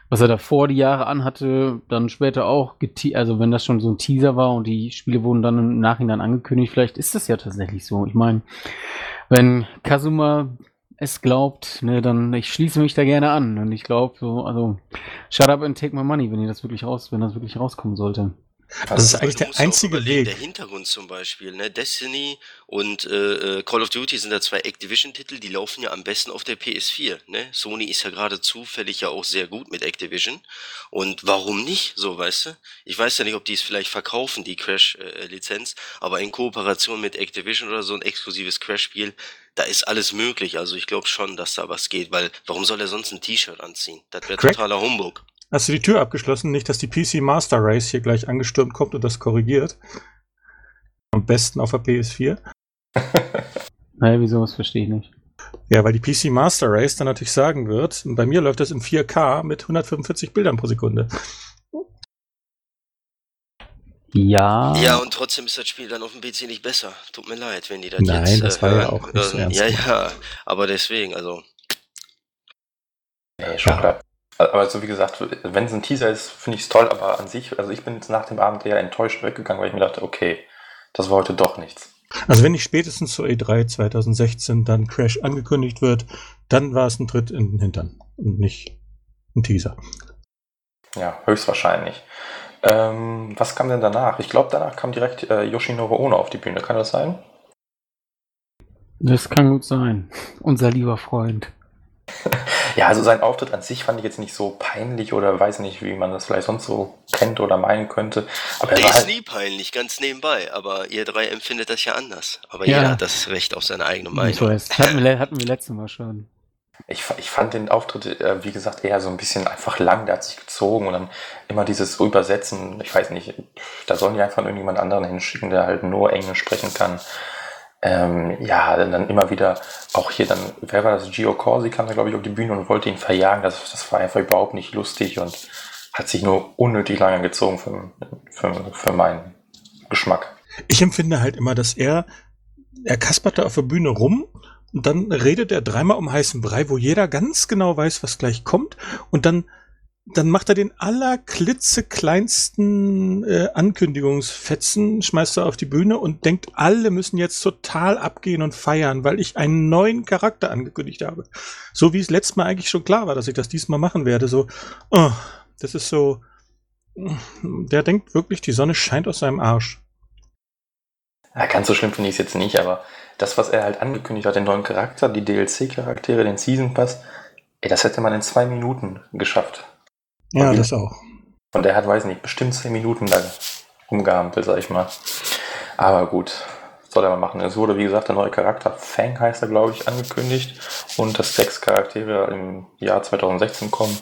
was er davor die Jahre anhatte, dann später auch, also wenn das schon so ein Teaser war und die Spiele wurden dann im Nachhinein angekündigt, vielleicht ist das ja tatsächlich so. Ich meine, wenn Kazuma es glaubt, ne, dann ich schließe mich da gerne an. Und ich glaube, so, also shut up and take my money, wenn ihr das wirklich raus, wenn das wirklich rauskommen sollte. Das, das ist eigentlich der einzige Weg. Der Hintergrund zum Beispiel, ne? Destiny und äh, äh, Call of Duty sind da zwei Activision-Titel, die laufen ja am besten auf der PS4. Ne? Sony ist ja gerade zufällig ja auch sehr gut mit Activision. Und warum nicht, so weißt du? Ich weiß ja nicht, ob die es vielleicht verkaufen, die Crash-Lizenz, äh, aber in Kooperation mit Activision oder so ein exklusives Crash-Spiel, da ist alles möglich. Also ich glaube schon, dass da was geht, weil warum soll er sonst ein T-Shirt anziehen? Das wäre totaler Humbug. Hast du die Tür abgeschlossen? Nicht, dass die PC Master Race hier gleich angestürmt kommt und das korrigiert. Am besten auf der PS4. naja, wieso, das verstehe ich nicht. Ja, weil die PC Master Race dann natürlich sagen wird, bei mir läuft das in 4K mit 145 Bildern pro Sekunde. Ja. Ja, und trotzdem ist das Spiel dann auf dem PC nicht besser. Tut mir leid, wenn die das Nein, jetzt. Nein, das war äh, ja auch nicht so ernst. Ja, ja, aber deswegen, also. Nee, schon ja. klar. Aber so wie gesagt, wenn es ein Teaser ist, finde ich es toll, aber an sich, also ich bin jetzt nach dem Abend eher enttäuscht weggegangen, weil ich mir dachte, okay, das war heute doch nichts. Also wenn nicht spätestens zur E3 2016 dann Crash angekündigt wird, dann war es ein Tritt in den Hintern und nicht ein Teaser. Ja, höchstwahrscheinlich. Ähm, was kam denn danach? Ich glaube, danach kam direkt äh, Yoshinoro Ono auf die Bühne. Kann das sein? Das kann gut sein. Unser lieber Freund. ja, also sein Auftritt an sich fand ich jetzt nicht so peinlich oder weiß nicht, wie man das vielleicht sonst so kennt oder meinen könnte. Aber er ist halt nie peinlich, ganz nebenbei. Aber ihr drei empfindet das ja anders. Aber ja. jeder hat das Recht auf seine eigene Meinung. Ich weiß, hatten wir, hatten wir letztes Mal schon. Ich, ich fand den Auftritt, äh, wie gesagt, eher so ein bisschen einfach lang. Der hat sich gezogen und dann immer dieses Übersetzen. Ich weiß nicht, da sollen die einfach irgendjemand anderen hinschicken, der halt nur Englisch sprechen kann. Ähm, ja, dann immer wieder, auch hier dann, wer war das? Gio Corsi kam da, glaube ich, auf die Bühne und wollte ihn verjagen. Das, das war einfach überhaupt nicht lustig und hat sich nur unnötig lange gezogen für, für, für meinen Geschmack. Ich empfinde halt immer, dass er, er kasperte auf der Bühne rum und dann redet er dreimal um heißen Brei, wo jeder ganz genau weiß, was gleich kommt und dann dann macht er den allerklitzekleinsten äh, Ankündigungsfetzen, schmeißt er auf die Bühne und denkt, alle müssen jetzt total abgehen und feiern, weil ich einen neuen Charakter angekündigt habe. So wie es letztes Mal eigentlich schon klar war, dass ich das diesmal machen werde. So, oh, das ist so, der denkt wirklich, die Sonne scheint aus seinem Arsch. Ja, ganz so schlimm finde ich es jetzt nicht, aber das, was er halt angekündigt hat, den neuen Charakter, die DLC-Charaktere, den Season Pass, ey, das hätte man in zwei Minuten geschafft. Ja, das auch. Und der hat, weiß nicht, bestimmt zehn Minuten lang rumgehampelt, sag ich mal. Aber gut, soll er mal machen. Es wurde, wie gesagt, der neue Charakter, Fang heißt er, glaube ich, angekündigt. Und dass sechs Charaktere im Jahr 2016 kommen.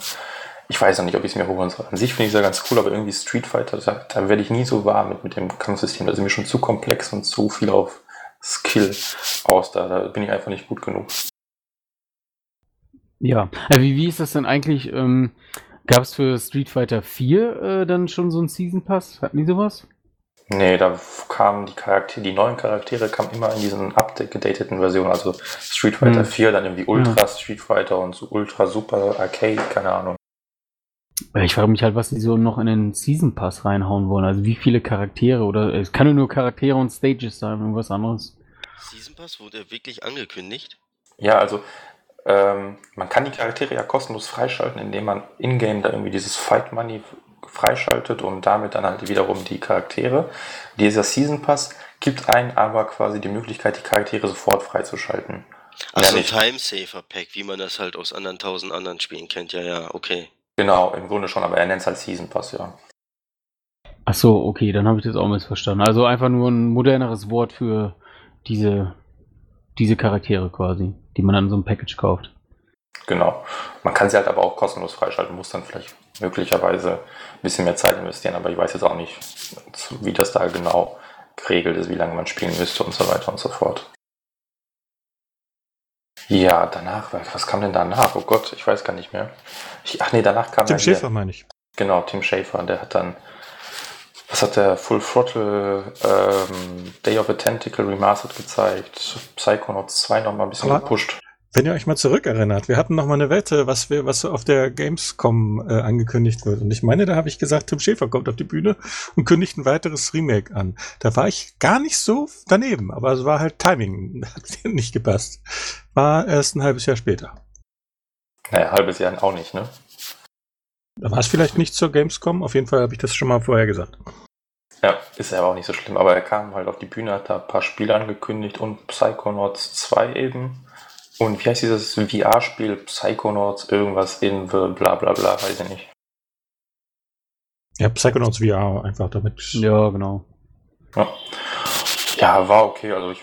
Ich weiß noch nicht, ob ich es mir holen soll. An sich finde ich es ja ganz cool, aber irgendwie Street Fighter, da, da werde ich nie so warm mit, mit dem Kampfsystem. Das ist mir schon zu komplex und zu viel auf Skill aus. Da, da bin ich einfach nicht gut genug. Ja, äh, wie, wie ist das denn eigentlich? Ähm, Gab es für Street Fighter 4 äh, dann schon so einen Season Pass? Hatten die sowas? Nee, da kamen die Charaktere, die neuen Charaktere kamen immer in diesen updateten Versionen, also Street Fighter hm. 4, dann irgendwie Ultra ja. Street Fighter und so Ultra Super Arcade, keine Ahnung. Ich frage mich halt, was die so noch in den Season Pass reinhauen wollen. Also wie viele Charaktere oder es kann nur Charaktere und Stages sein, irgendwas anderes. Season Pass wurde wirklich angekündigt? Ja, also ähm, man kann die Charaktere ja kostenlos freischalten, indem man in-game da irgendwie dieses Fight Money freischaltet und damit dann halt wiederum die Charaktere. Dieser Season Pass gibt einen aber quasi die Möglichkeit, die Charaktere sofort freizuschalten. Also ein Time-Saver Pack, wie man das halt aus anderen tausend anderen Spielen kennt. Ja, ja, okay. Genau, im Grunde schon, aber er nennt es halt Season Pass, ja. Ach so, okay, dann habe ich das auch missverstanden. Also einfach nur ein moderneres Wort für diese, diese Charaktere quasi die man dann so ein Package kauft. Genau. Man kann sie halt aber auch kostenlos freischalten, muss dann vielleicht möglicherweise ein bisschen mehr Zeit investieren, aber ich weiß jetzt auch nicht, wie das da genau geregelt ist, wie lange man spielen müsste und so weiter und so fort. Ja, danach, was kam denn danach? Oh Gott, ich weiß gar nicht mehr. Ich, ach nee, danach kam Tim Schäfer, meine ich. Genau, Tim Schäfer, der hat dann, was hat der Full Throttle ähm, Day of a Tentacle Remastered gezeigt, Psychonauts 2 nochmal ein bisschen Aber gepusht. Wenn ihr euch mal zurückerinnert, wir hatten noch mal eine Wette, was wir, was auf der Gamescom äh, angekündigt wird. Und ich meine, da habe ich gesagt, Tim Schäfer kommt auf die Bühne und kündigt ein weiteres Remake an. Da war ich gar nicht so daneben, aber es war halt Timing, hat nicht gepasst. War erst ein halbes Jahr später. Naja, halbes Jahr auch nicht, ne? Da war es vielleicht nicht zur Gamescom, auf jeden Fall habe ich das schon mal vorher gesagt. Ja, ist ja aber auch nicht so schlimm, aber er kam halt auf die Bühne, hat da ein paar Spiele angekündigt und Psychonauts 2 eben. Und wie heißt dieses VR-Spiel? Psychonauts, irgendwas in bla bla bla, weiß ich nicht. Ja, Psychonauts VR, einfach damit. Ja, genau. Ja, ja war okay. Also ich,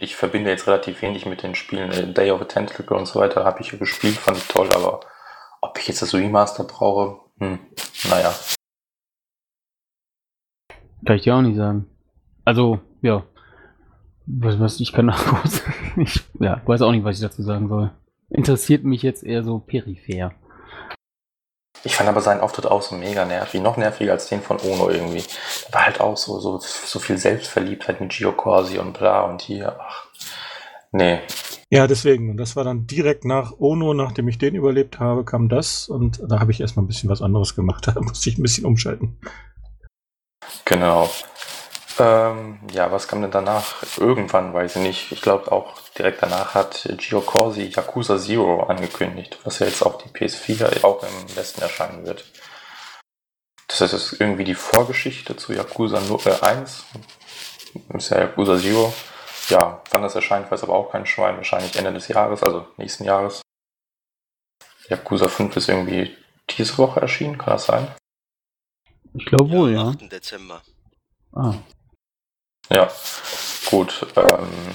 ich verbinde jetzt relativ wenig mit den Spielen. Äh, Day of the Tentacle und so weiter habe ich ja gespielt, fand ich toll, aber ob ich jetzt das Remaster brauche, hm, naja. Kann ich dir auch nicht sagen. Also, ja, was, was ich kann kurz. ich ja, weiß auch nicht, was ich dazu sagen soll. Interessiert mich jetzt eher so peripher. Ich fand aber seinen Auftritt auch so mega nervig. Noch nerviger als den von Ono irgendwie. War halt auch so, so, so viel Selbstverliebtheit mit Gio Corsi und bla und hier. Ach, nee. Ja, deswegen. Und das war dann direkt nach Ono, nachdem ich den überlebt habe, kam das. Und da habe ich erstmal ein bisschen was anderes gemacht. Da musste ich ein bisschen umschalten. Genau. Ähm, ja, was kam denn danach? Irgendwann, weiß ich nicht. Ich glaube auch direkt danach hat Gio Corsi Yakuza Zero angekündigt, was ja jetzt auf die PS4 auch im Westen erscheinen wird. Das heißt, es ist irgendwie die Vorgeschichte zu Yakuza 1. Das ist ja Yakuza Zero. Ja, wann das erscheint, weiß aber auch kein Schwein. Wahrscheinlich Ende des Jahres, also nächsten Jahres. Yakuza 5 ist irgendwie diese Woche erschienen, kann das sein? Ich glaube wohl, ja. 8. Dezember. Ah. Ja, gut. Ähm,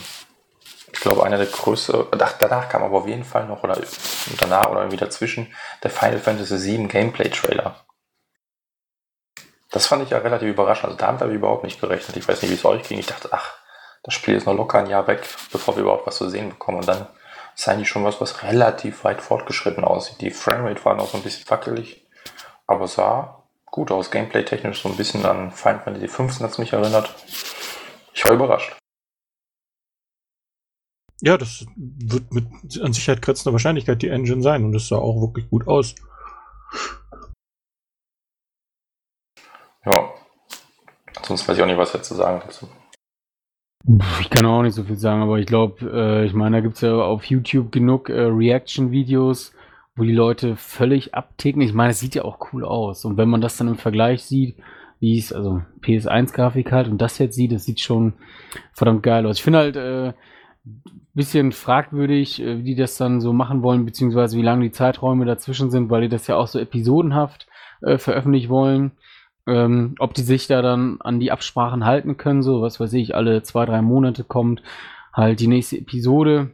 ich glaube, einer der größten, danach kam aber auf jeden Fall noch, oder danach oder irgendwie dazwischen, der Final Fantasy VII Gameplay Trailer. Das fand ich ja relativ überraschend. Also damit habe ich überhaupt nicht gerechnet. Ich weiß nicht, wie es euch ging. Ich dachte, ach, das Spiel ist noch locker ein Jahr weg, bevor wir überhaupt was zu sehen bekommen. Und dann ist eigentlich schon was, was relativ weit fortgeschritten aussieht. Die Framerate war noch so ein bisschen wackelig, aber sah gut aus. Gameplay-technisch so ein bisschen an Final Fantasy XV hat es mich erinnert. Ich war überrascht. Ja, das wird mit an Sicherheit grenzender Wahrscheinlichkeit die Engine sein und es sah auch wirklich gut aus. Ja. Sonst weiß ich auch nicht, was jetzt zu sagen dazu. Ich kann auch nicht so viel sagen, aber ich glaube, äh, ich meine, da gibt es ja auf YouTube genug äh, Reaction-Videos, wo die Leute völlig abticken. Ich meine, es sieht ja auch cool aus. Und wenn man das dann im Vergleich sieht, wie es, also PS1-Grafik halt und das jetzt sieht, das sieht schon verdammt geil aus. Ich finde halt äh, bisschen fragwürdig, äh, wie die das dann so machen wollen, beziehungsweise wie lange die Zeiträume dazwischen sind, weil die das ja auch so episodenhaft äh, veröffentlichen wollen. Ähm, ob die sich da dann an die Absprachen halten können, so was weiß ich, alle zwei, drei Monate kommt halt die nächste Episode.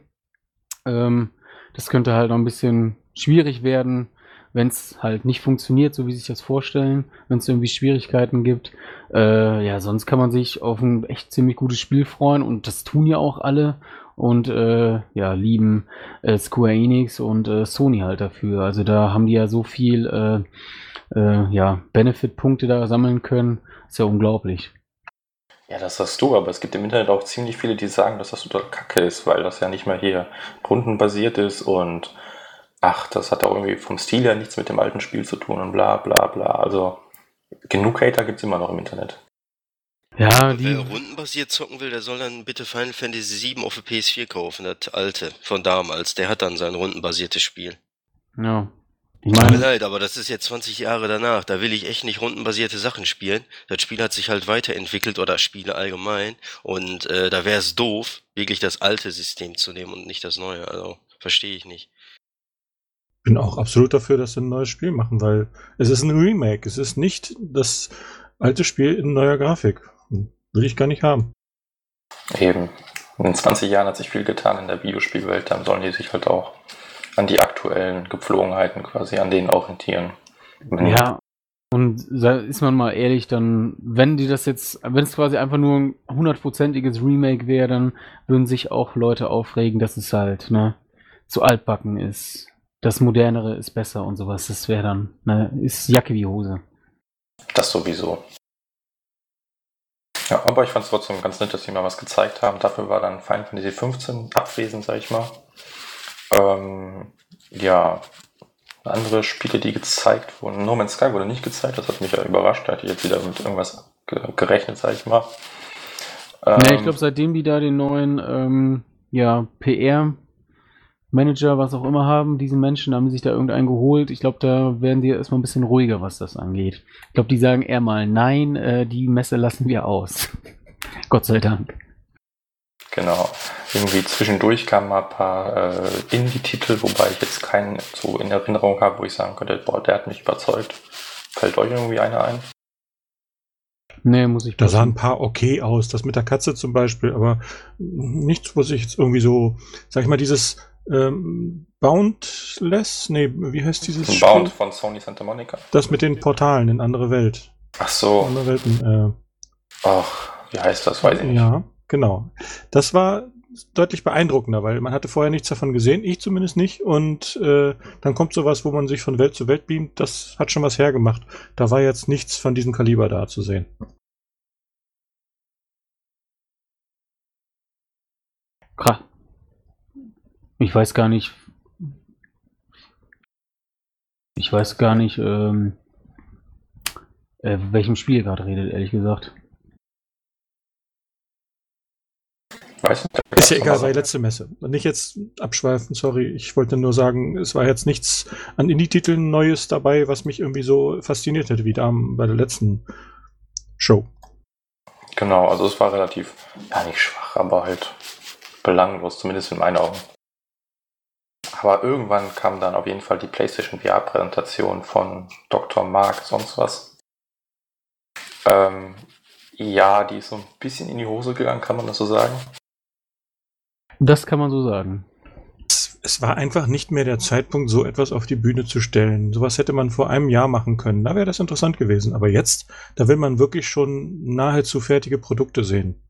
Ähm, das könnte halt noch ein bisschen schwierig werden, wenn es halt nicht funktioniert, so wie sie sich das vorstellen, wenn es irgendwie Schwierigkeiten gibt. Äh, ja, sonst kann man sich auf ein echt ziemlich gutes Spiel freuen und das tun ja auch alle und äh, ja, lieben äh, Square Enix und äh, Sony halt dafür. Also da haben die ja so viel äh, äh, ja, Benefit-Punkte da sammeln können. Ist ja unglaublich. Ja, das hast du, aber es gibt im Internet auch ziemlich viele, die sagen, dass das total kacke ist, weil das ja nicht mehr hier rundenbasiert ist und ach, das hat auch irgendwie vom Stil her nichts mit dem alten Spiel zu tun und bla bla bla. Also genug Hater gibt es immer noch im Internet. Ja, die... Wer rundenbasiert zocken will, der soll dann bitte Final Fantasy VII auf der PS4 kaufen, das alte von damals. Der hat dann sein rundenbasiertes Spiel. Ja, ich meine, Tut mir leid, aber das ist jetzt 20 Jahre danach. Da will ich echt nicht rundenbasierte Sachen spielen. Das Spiel hat sich halt weiterentwickelt oder Spiele allgemein. Und äh, da wäre es doof, wirklich das alte System zu nehmen und nicht das neue. Also verstehe ich nicht. Bin auch absolut dafür, dass sie ein neues Spiel machen, weil es ist ein Remake. Es ist nicht das alte Spiel in neuer Grafik. Will ich gar nicht haben. Eben. In 20 Jahren hat sich viel getan in der Videospielwelt. Dann sollen die sich halt auch an die aktuellen Gepflogenheiten quasi, an denen orientieren. Ja, und da ist man mal ehrlich, dann, wenn die das jetzt, wenn es quasi einfach nur ein hundertprozentiges Remake wäre, dann würden sich auch Leute aufregen, dass es halt, ne, zu altbacken ist. Das Modernere ist besser und sowas. Das wäre dann, ne, ist Jacke wie Hose. Das sowieso. Ja, aber ich fand es trotzdem ganz nett, dass sie mal was gezeigt haben. Dafür war dann Final Fantasy 15 abwesend, sag ich mal. Ähm, ja, andere Spiele, die gezeigt wurden. No Man's Sky wurde nicht gezeigt, das hat mich ja überrascht. Da hatte ich jetzt wieder mit irgendwas gerechnet, sag ich mal. Ähm, ja, ich glaube, seitdem die da den neuen ähm, ja, PR-Manager, was auch immer haben, diese Menschen, haben sich da irgendeinen geholt. Ich glaube, da werden die erstmal ein bisschen ruhiger, was das angeht. Ich glaube, die sagen eher mal, nein, äh, die Messe lassen wir aus. Gott sei Dank. Genau. Irgendwie zwischendurch kamen mal ein paar äh, Indie-Titel, wobei ich jetzt keinen so in Erinnerung habe, wo ich sagen könnte, boah, der hat mich überzeugt. Fällt euch irgendwie einer ein? Nee, muss ich. Da sahen ein paar okay aus. Das mit der Katze zum Beispiel, aber nichts, was ich jetzt irgendwie so, sag ich mal, dieses ähm, Boundless, nee, wie heißt dieses Spiel? Bound von Sony Santa Monica. Das mit den Portalen in andere Welt. Ach so. Andere Welten, äh. Ach, wie heißt das? Weiß ich nicht. Ja. Genau. Das war deutlich beeindruckender, weil man hatte vorher nichts davon gesehen, ich zumindest nicht. Und äh, dann kommt sowas, wo man sich von Welt zu Welt beamt, das hat schon was hergemacht. Da war jetzt nichts von diesem Kaliber da zu sehen. Krass. Ich weiß gar nicht. Ich weiß gar nicht, ähm, äh, welchem Spiel gerade redet, ehrlich gesagt. Weiß nicht, ist ja egal, war die letzte Messe. Nicht jetzt abschweifen, sorry. Ich wollte nur sagen, es war jetzt nichts an Indie-Titeln Neues dabei, was mich irgendwie so fasziniert hätte, wie da bei der letzten Show. Genau, also es war relativ, ja nicht schwach, aber halt belanglos, zumindest in meinen Augen. Aber irgendwann kam dann auf jeden Fall die PlayStation VR-Präsentation von Dr. Mark, sonst was. Ähm, ja, die ist so ein bisschen in die Hose gegangen, kann man das so sagen? Das kann man so sagen. Es, es, war einfach nicht mehr der Zeitpunkt, so etwas auf die Bühne zu stellen. Sowas hätte man vor einem Jahr machen können. Da wäre das interessant gewesen. Aber jetzt, da will man wirklich schon nahezu fertige Produkte sehen.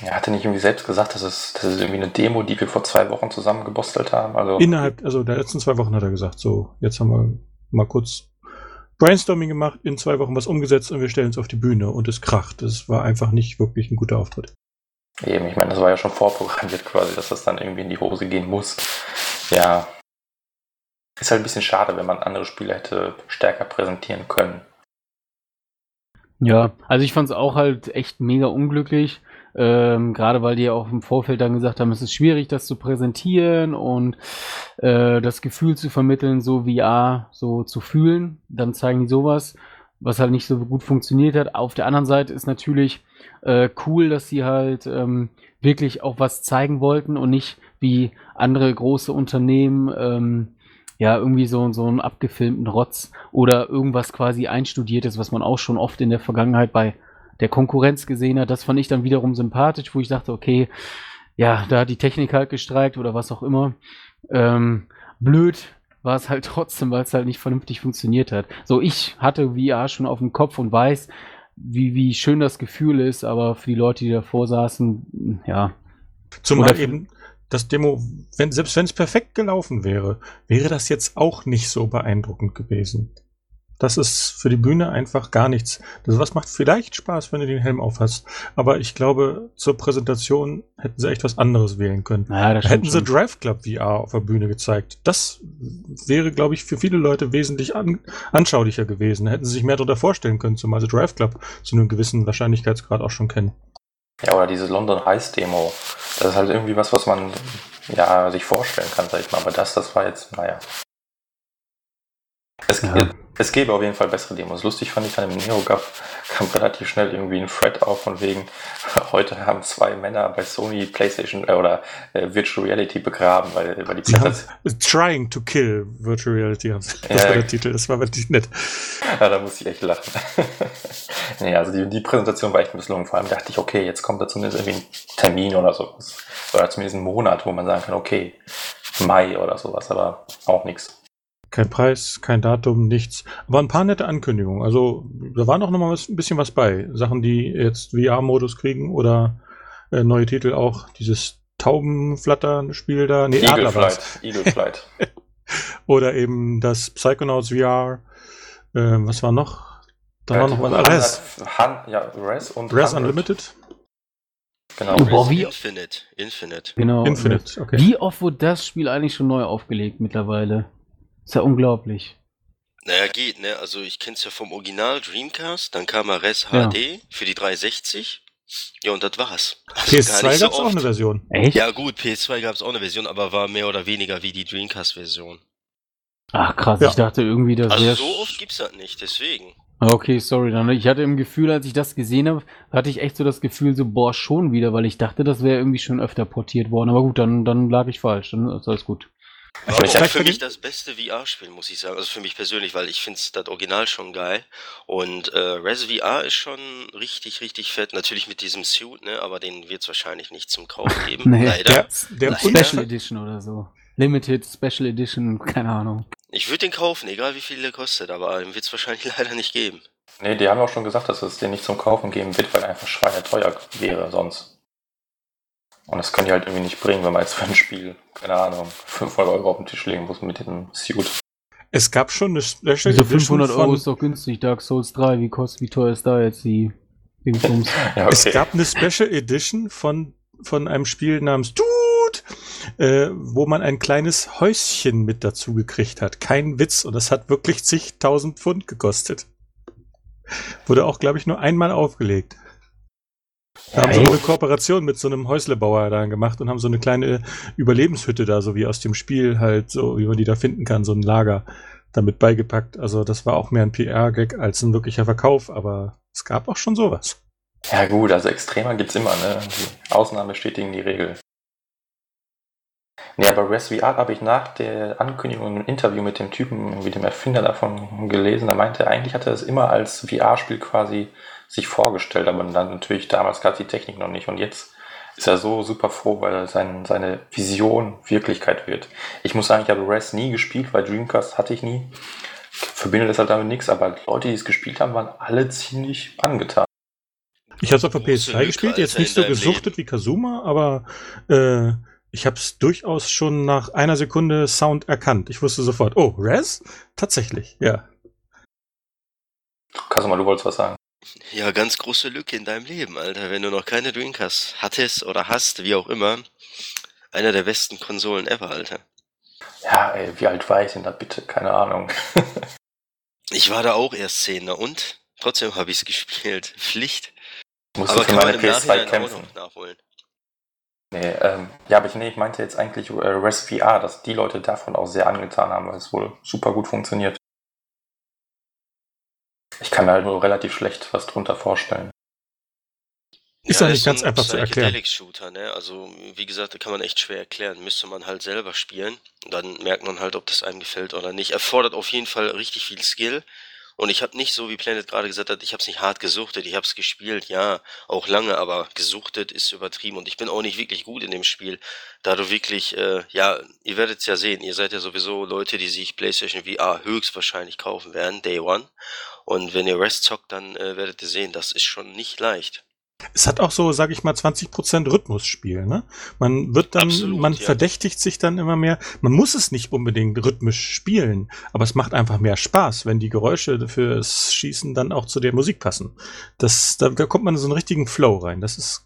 Er hatte nicht irgendwie selbst gesagt, dass es, das ist irgendwie eine Demo, die wir vor zwei Wochen zusammengebostelt haben. Also Innerhalb, also der letzten zwei Wochen hat er gesagt, so, jetzt haben wir mal kurz Brainstorming gemacht, in zwei Wochen was umgesetzt und wir stellen es auf die Bühne und es kracht. Es war einfach nicht wirklich ein guter Auftritt. Eben, ich meine, das war ja schon vorprogrammiert quasi, dass das dann irgendwie in die Hose gehen muss. Ja. Ist halt ein bisschen schade, wenn man andere Spiele hätte stärker präsentieren können. Ja, also ich fand es auch halt echt mega unglücklich. Ähm, Gerade weil die auch im Vorfeld dann gesagt haben, es ist schwierig, das zu präsentieren und äh, das Gefühl zu vermitteln, so VR so zu fühlen. Dann zeigen die sowas, was halt nicht so gut funktioniert hat. Auf der anderen Seite ist natürlich äh, cool, dass sie halt ähm, wirklich auch was zeigen wollten und nicht wie andere große Unternehmen ähm, ja, irgendwie so, so einen abgefilmten Rotz oder irgendwas quasi einstudiertes, was man auch schon oft in der Vergangenheit bei der Konkurrenz gesehen hat. Das fand ich dann wiederum sympathisch, wo ich dachte, okay, ja, da hat die Technik halt gestreikt oder was auch immer. Ähm, blöd war es halt trotzdem, weil es halt nicht vernünftig funktioniert hat. So, ich hatte VR schon auf dem Kopf und weiß, wie, wie schön das Gefühl ist, aber für die Leute, die davor saßen, ja. Zumal eben das Demo, wenn, selbst wenn es perfekt gelaufen wäre, wäre das jetzt auch nicht so beeindruckend gewesen. Das ist für die Bühne einfach gar nichts. Das was macht vielleicht Spaß, wenn du den Helm aufhast. Aber ich glaube, zur Präsentation hätten sie echt was anderes wählen können. Ja, hätten sie Drive Club VR auf der Bühne gezeigt. Das wäre, glaube ich, für viele Leute wesentlich an anschaulicher gewesen. Hätten sie sich mehr darunter vorstellen können, zumal sie Drive Club zu einem gewissen Wahrscheinlichkeitsgrad auch schon kennen. Ja, oder diese London Ice Demo. Das ist halt irgendwie was, was man ja sich vorstellen kann, sag ich mal. Aber das, das war jetzt, naja. Es, ja. Es gäbe auf jeden Fall bessere Demos. Lustig fand ich dann im Neo gab, kam relativ schnell irgendwie ein Thread auf von wegen, heute haben zwei Männer bei Sony PlayStation äh, oder äh, Virtual Reality begraben, weil, weil die Sie haben, Trying to kill Virtual Reality, das ja, war der Titel, das war wirklich nett. Ja, da musste ich echt lachen. nee, also die, die Präsentation war echt ein bisschen lang. Vor allem dachte ich, okay, jetzt kommt da zumindest irgendwie ein Termin oder sowas. Oder zumindest ein Monat, wo man sagen kann, okay, Mai oder sowas, aber auch nichts. Kein Preis, kein Datum, nichts. Aber ein paar nette Ankündigungen. Also da war noch mal ein bisschen was bei. Sachen, die jetzt VR-Modus kriegen oder äh, neue Titel auch. Dieses Taubenflattern-Spiel da. Nee, Eagle Flight. Eagle Flight. oder eben das Psychonauts VR. Äh, was war noch? Da war noch was. Res. Han, ja, Res und Res Unlimited. Genau, Boah, wie Infinite. Infinite. Genau. Infinite, okay. Wie oft wurde das Spiel eigentlich schon neu aufgelegt mittlerweile? Ist ja unglaublich. Naja, geht, ne? Also ich kenn's ja vom Original Dreamcast, dann kam Res ja. HD für die 360. Ja, und das war's. Also PS2 gab's so auch eine Version. Echt? Ja, gut, PS2 gab's auch eine Version, aber war mehr oder weniger wie die Dreamcast-Version. Ach krass, ja. ich dachte irgendwie, das Also so oft gibt's das nicht, deswegen. Okay, sorry, dann. Ich hatte im Gefühl, als ich das gesehen habe, hatte ich echt so das Gefühl, so, boah, schon wieder, weil ich dachte, das wäre irgendwie schon öfter portiert worden. Aber gut, dann, dann lag ich falsch. Dann ist alles gut. War auch für mich das beste VR-Spiel, muss ich sagen. Also für mich persönlich, weil ich finde das Original schon geil. Und äh, Res VR ist schon richtig, richtig fett. Natürlich mit diesem Suit, ne? Aber den wird es wahrscheinlich nicht zum Kauf geben. nee, Leider. Der, der Leider. Special Edition oder so. Limited Special Edition, keine Ahnung. Ich würde den kaufen, egal wie viel der kostet, aber den wird es wahrscheinlich leider nicht geben. Nee, die haben auch schon gesagt, dass es den nicht zum Kaufen geben wird, weil er einfach schweineteuer wäre sonst. Und das können die halt irgendwie nicht bringen, wenn man jetzt für ein Spiel, keine Ahnung, 500 Euro auf den Tisch legen muss mit dem Suit. Es gab schon eine Special Diese 500 Euro ist doch günstig, Dark Souls 3. Wie kostet, wie teuer ist da jetzt die ja, okay. Es gab eine Special Edition von, von einem Spiel namens Dude, äh, wo man ein kleines Häuschen mit dazu gekriegt hat. Kein Witz. Und das hat wirklich zigtausend Pfund gekostet. Wurde auch, glaube ich, nur einmal aufgelegt. Wir haben so eine Kooperation mit so einem Häuslebauer da gemacht und haben so eine kleine Überlebenshütte da, so wie aus dem Spiel halt, so wie man die da finden kann, so ein Lager damit beigepackt. Also das war auch mehr ein PR-Gag als ein wirklicher Verkauf, aber es gab auch schon sowas. Ja gut, also extremer gibt's immer, ne? Die Ausnahmen bestätigen die Regel. Nee, aber Res VR habe ich nach der Ankündigung im Interview mit dem Typen, wie dem Erfinder davon gelesen, da meinte er, eigentlich hatte er es immer als VR-Spiel quasi sich vorgestellt, aber dann natürlich damals gab es die Technik noch nicht und jetzt ist er so super froh, weil sein, seine Vision Wirklichkeit wird. Ich muss sagen, ich habe Res nie gespielt, weil Dreamcast hatte ich nie. Verbinde das halt damit nichts, aber Leute, die es gespielt haben, waren alle ziemlich angetan. Ich habe es auf der PS3 gespielt, jetzt nicht so gesuchtet Leben. wie Kazuma, aber äh, ich habe es durchaus schon nach einer Sekunde Sound erkannt. Ich wusste sofort, oh, Res? Tatsächlich, ja. Kazuma, du wolltest was sagen. Ja, ganz große Lücke in deinem Leben, Alter. Wenn du noch keine Dreamcast hattest oder hast, wie auch immer. Einer der besten Konsolen ever, Alter. Ja, ey, wie alt war ich denn da bitte? Keine Ahnung. ich war da auch erst zehn, ne? Und? Trotzdem habe ich es gespielt. Pflicht. Muss aber für meine PS2 kämpfen. nachholen. Nee, ähm, ja, aber ich, nee, ich meinte jetzt eigentlich äh, Res VR, dass die Leute davon auch sehr angetan haben, weil es wohl super gut funktioniert. Ich kann mir halt nur relativ schlecht was drunter vorstellen. Ist ja, nicht ganz ein einfach zu erklären. Shooter, ne? Also, wie gesagt, da kann man echt schwer erklären. Müsste man halt selber spielen. Dann merkt man halt, ob das einem gefällt oder nicht. Erfordert auf jeden Fall richtig viel Skill. Und ich habe nicht so, wie Planet gerade gesagt hat, ich habe es nicht hart gesuchtet, ich habe es gespielt, ja, auch lange, aber gesuchtet ist übertrieben und ich bin auch nicht wirklich gut in dem Spiel, da du wirklich, äh, ja, ihr werdet es ja sehen, ihr seid ja sowieso Leute, die sich PlayStation VR höchstwahrscheinlich kaufen werden, Day One. Und wenn ihr Rest zockt, dann äh, werdet ihr sehen, das ist schon nicht leicht. Es hat auch so, sag ich mal, 20% Rhythmusspiel, ne? Man wird dann, Absolut, man ja. verdächtigt sich dann immer mehr. Man muss es nicht unbedingt rhythmisch spielen, aber es macht einfach mehr Spaß, wenn die Geräusche fürs Schießen dann auch zu der Musik passen. Das, da, da kommt man in so einen richtigen Flow rein. Das ist,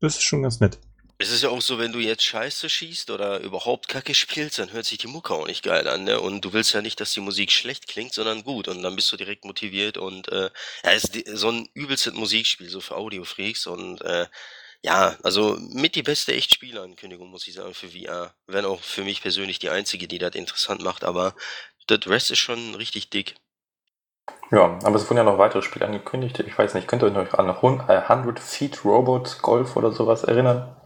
das ist schon ganz nett. Es ist ja auch so, wenn du jetzt Scheiße schießt oder überhaupt Kacke spielst, dann hört sich die Mucke auch nicht geil an, ne? Und du willst ja nicht, dass die Musik schlecht klingt, sondern gut. Und dann bist du direkt motiviert und äh, ja, es ist so ein übelstes Musikspiel, so für Audiofreaks und äh, ja, also mit die beste echt Spielankündigung, muss ich sagen, für VR. Wenn auch für mich persönlich die einzige, die das interessant macht, aber das Rest ist schon richtig dick. Ja, aber es wurden ja noch weitere Spiele angekündigt. Ich weiß nicht, könnt ihr euch an 100 äh, Feet Robot Golf oder sowas erinnern?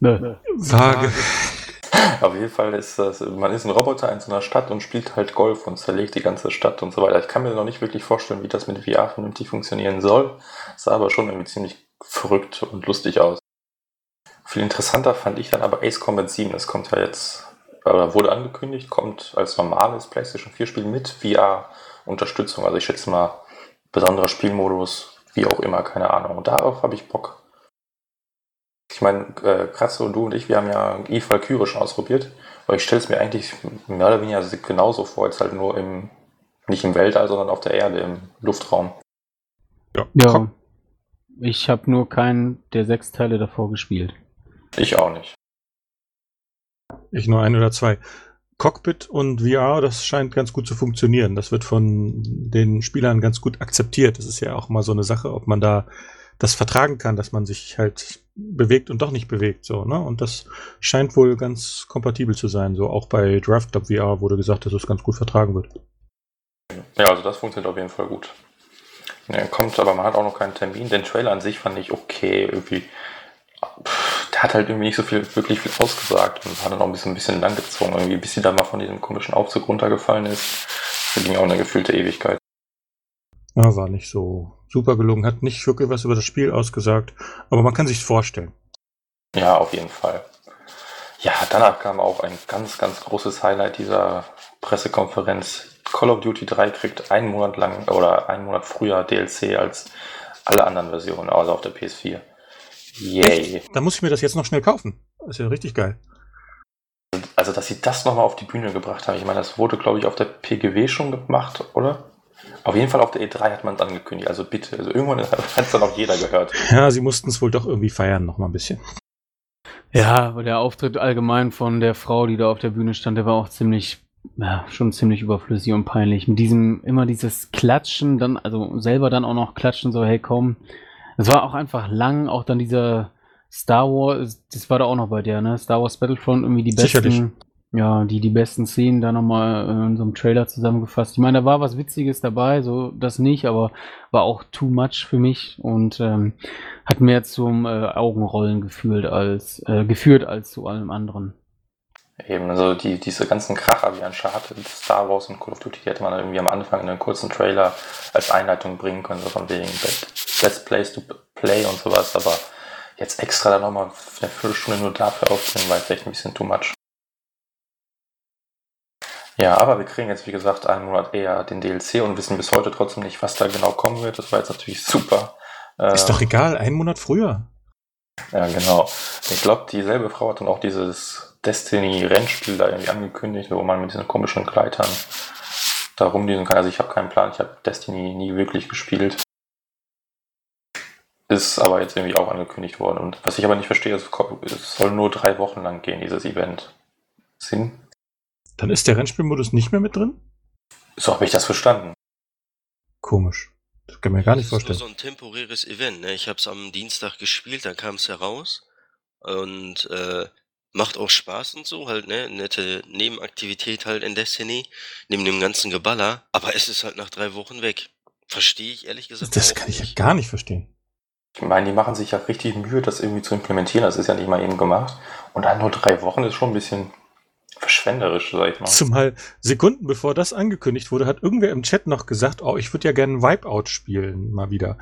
Ne. Vage. Auf jeden Fall ist das, man ist ein Roboter in so einer Stadt und spielt halt Golf und zerlegt die ganze Stadt und so weiter. Ich kann mir noch nicht wirklich vorstellen, wie das mit VR vernünftig funktionieren soll. Sah aber schon irgendwie ziemlich verrückt und lustig aus. Viel interessanter fand ich dann aber Ace Combat 7. Das kommt ja jetzt, oder wurde angekündigt, kommt als normales PlayStation 4 Spiel mit VR-Unterstützung. Also ich schätze mal, besonderer Spielmodus, wie auch immer, keine Ahnung. Und darauf habe ich Bock. Ich meine, äh, Kratze und du und ich, wir haben ja Eve Valkyrie schon ausprobiert, aber ich stelle es mir eigentlich mehr oder weniger genauso vor, als halt nur im, nicht im Weltall, sondern auf der Erde, im Luftraum. Ja. ja. Ich habe nur keinen der sechs Teile davor gespielt. Ich auch nicht. Ich nur ein oder zwei. Cockpit und VR, das scheint ganz gut zu funktionieren. Das wird von den Spielern ganz gut akzeptiert. Das ist ja auch mal so eine Sache, ob man da das vertragen kann, dass man sich halt bewegt und doch nicht bewegt, so, ne? Und das scheint wohl ganz kompatibel zu sein. So auch bei Draft Club VR wurde gesagt, dass es ganz gut vertragen wird. Ja, also das funktioniert auf jeden Fall gut. Ja, kommt, aber man hat auch noch keinen Termin. Den Trailer an sich fand ich okay, irgendwie. der hat halt irgendwie nicht so viel, wirklich viel ausgesagt und hat dann auch ein bisschen, ein bisschen lang gezogen, irgendwie, bis sie da mal von diesem komischen Aufzug runtergefallen ist. Das ging auch eine gefühlte Ewigkeit. Ja, war nicht so super gelungen, hat nicht wirklich was über das Spiel ausgesagt, aber man kann sich vorstellen. Ja, auf jeden Fall. Ja, danach kam auch ein ganz, ganz großes Highlight dieser Pressekonferenz. Call of Duty 3 kriegt einen Monat lang oder einen Monat früher DLC als alle anderen Versionen, also auf der PS4. Yay. Da muss ich mir das jetzt noch schnell kaufen. Das ist ja richtig geil. Also, dass sie das nochmal auf die Bühne gebracht haben. Ich meine, das wurde, glaube ich, auf der PGW schon gemacht, oder? Auf jeden Fall auf der E3 hat man es angekündigt, also bitte. Also irgendwann hat es dann auch jeder gehört. Ja, sie mussten es wohl doch irgendwie feiern, noch mal ein bisschen. Ja, der Auftritt allgemein von der Frau, die da auf der Bühne stand, der war auch ziemlich, ja, schon ziemlich überflüssig und peinlich. Mit diesem, immer dieses Klatschen, dann, also selber dann auch noch klatschen, so, hey komm. Es war auch einfach lang, auch dann dieser Star Wars, das war da auch noch bei der, ne? Star Wars Battlefront, irgendwie die besten, Sicherlich ja, die, die besten Szenen da nochmal äh, in so einem Trailer zusammengefasst. Ich meine, da war was Witziges dabei, so das nicht, aber war auch too much für mich und ähm, hat mehr zum äh, Augenrollen gefühlt als, äh, geführt als zu allem anderen. Eben, also die, diese ganzen Kracher wie Uncharted, Star Wars und Call of Duty, die hätte man irgendwie am Anfang in einem kurzen Trailer als Einleitung bringen können, so von wegen Best Place to Play und sowas, aber jetzt extra da nochmal eine Viertelstunde nur dafür aufzunehmen, war echt ein bisschen too much. Ja, aber wir kriegen jetzt, wie gesagt, einen Monat eher den DLC und wissen bis heute trotzdem nicht, was da genau kommen wird. Das war jetzt natürlich super. Ist doch ähm, egal, einen Monat früher. Ja, genau. Ich glaube, dieselbe Frau hat dann auch dieses Destiny-Rennspiel da irgendwie angekündigt, wo man mit diesen komischen Gleitern da rumdüsen kann. Also ich habe keinen Plan, ich habe Destiny nie wirklich gespielt. Ist aber jetzt irgendwie auch angekündigt worden. Und was ich aber nicht verstehe, ist, es soll nur drei Wochen lang gehen, dieses Event. Sinn? Dann ist der Rennspielmodus nicht mehr mit drin? So habe ich das verstanden. Komisch. Das kann mir gar nicht vorstellen. Das ist so ein temporäres Event. Ne? Ich habe es am Dienstag gespielt, dann kam es heraus und äh, macht auch Spaß und so halt, ne? Nette Nebenaktivität halt in Destiny, neben dem ganzen Geballer, aber es ist halt nach drei Wochen weg. Verstehe ich ehrlich gesagt. Das kann ich ja gar nicht verstehen. Ich meine, die machen sich ja richtig Mühe, das irgendwie zu implementieren. Das ist ja nicht mal eben gemacht. Und dann nur drei Wochen ist schon ein bisschen verschwenderisch, sag ich mal. Zumal Sekunden bevor das angekündigt wurde, hat irgendwer im Chat noch gesagt, oh, ich würde ja gerne Wipeout spielen, mal wieder.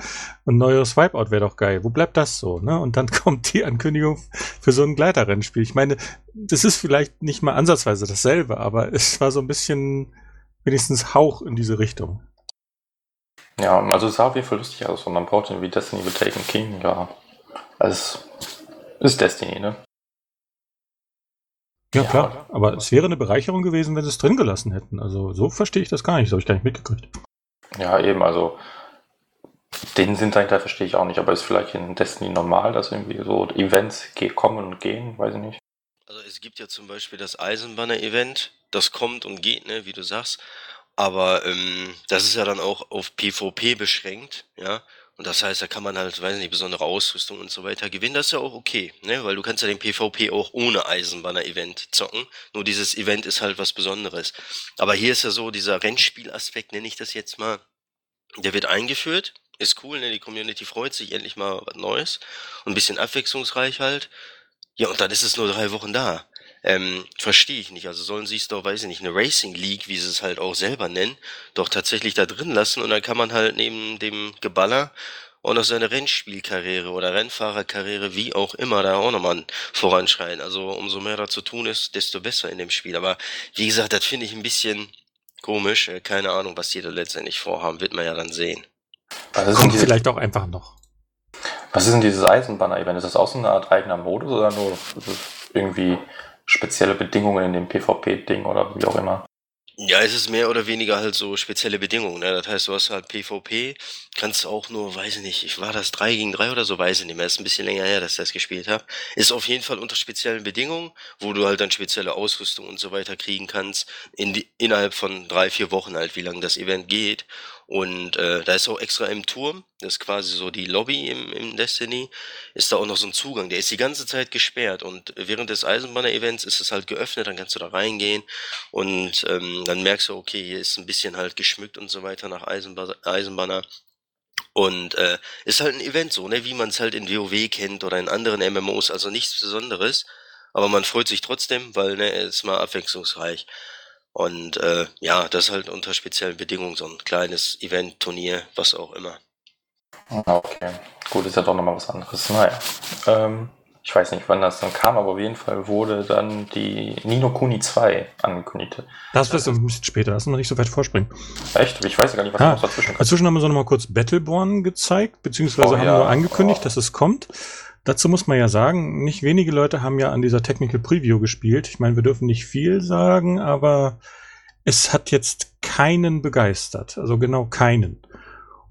Ein neues Wipeout wäre doch geil. Wo bleibt das so? Ne? Und dann kommt die Ankündigung für so ein Gleiterrennspiel. Ich meine, das ist vielleicht nicht mal ansatzweise dasselbe, aber es war so ein bisschen wenigstens Hauch in diese Richtung. Ja, also es sah auf jeden Fall lustig aus und man braucht irgendwie Destiny with Taken King, ja. Also es ist Destiny, ne? Ja, ja, klar. Aber es wäre eine Bereicherung gewesen, wenn sie es drin gelassen hätten. Also so verstehe ich das gar nicht. Das habe ich gar nicht mitgekriegt. Ja, eben. Also den Sinn dahinter verstehe ich auch nicht. Aber ist vielleicht in Destiny normal, dass irgendwie so Events kommen und gehen? Weiß ich nicht. Also es gibt ja zum Beispiel das Eisenbanner-Event. Das kommt und geht, ne, wie du sagst. Aber ähm, das ist ja dann auch auf PvP beschränkt, ja. Und das heißt, da kann man halt, weiß nicht, besondere Ausrüstung und so weiter gewinnen. Das ist ja auch okay, ne? Weil du kannst ja den PvP auch ohne Eisenbanner-Event zocken. Nur dieses Event ist halt was Besonderes. Aber hier ist ja so, dieser Rennspielaspekt, nenne ich das jetzt mal, der wird eingeführt. Ist cool, ne? Die Community freut sich endlich mal was Neues. Und ein bisschen abwechslungsreich halt. Ja, und dann ist es nur drei Wochen da. Ähm, verstehe ich nicht. Also sollen sie es doch, weiß ich nicht, eine Racing League, wie sie es halt auch selber nennen, doch tatsächlich da drin lassen und dann kann man halt neben dem Geballer auch noch seine Rennspielkarriere oder Rennfahrerkarriere, wie auch immer, da auch nochmal voranschreien. Also umso mehr da zu tun ist, desto besser in dem Spiel. Aber wie gesagt, das finde ich ein bisschen komisch. Äh, keine Ahnung, was die da letztendlich vorhaben, wird man ja dann sehen. Also Kommt vielleicht auch einfach noch. Was ist denn dieses Eisenbanner-Event? Ist das auch so eine Art eigener Modus oder nur irgendwie spezielle Bedingungen in dem PvP-Ding oder wie auch immer. Ja, es ist mehr oder weniger halt so spezielle Bedingungen. Ne? Das heißt, du hast halt PvP, kannst auch nur, weiß ich nicht, ich war das 3 gegen 3 oder so, weiß ich nicht mehr. Ist ein bisschen länger her, dass ich das gespielt habe. Ist auf jeden Fall unter speziellen Bedingungen, wo du halt dann spezielle Ausrüstung und so weiter kriegen kannst, in die, innerhalb von drei, vier Wochen halt, wie lange das Event geht. Und äh, da ist auch extra im Turm, das ist quasi so die Lobby im, im Destiny, ist da auch noch so ein Zugang. Der ist die ganze Zeit gesperrt und während des Eisenbanner-Events ist es halt geöffnet, dann kannst du da reingehen und ähm, dann merkst du, okay, hier ist ein bisschen halt geschmückt und so weiter nach Eisenba Eisenbanner. Und äh, ist halt ein Event so, ne, wie man es halt in WoW kennt oder in anderen MMOs, also nichts Besonderes. Aber man freut sich trotzdem, weil ne, es ist mal abwechslungsreich. Und äh, ja, das ist halt unter speziellen Bedingungen so ein kleines Event, Turnier, was auch immer. Ah, okay, gut, ist ja doch nochmal was anderes. Naja, ähm, ich weiß nicht, wann das dann kam, aber auf jeden Fall wurde dann die Nino Kuni 2 angekündigt. Das wirst du ein bisschen später, lass uns noch nicht so weit vorspringen. Echt? Ich weiß gar nicht, was ah, dazwischen kommt. Dazwischen haben wir so nochmal kurz Battleborn gezeigt, beziehungsweise oh, haben ja. wir angekündigt, oh. dass es kommt. Dazu muss man ja sagen, nicht wenige Leute haben ja an dieser Technical Preview gespielt. Ich meine, wir dürfen nicht viel sagen, aber es hat jetzt keinen begeistert. Also genau keinen.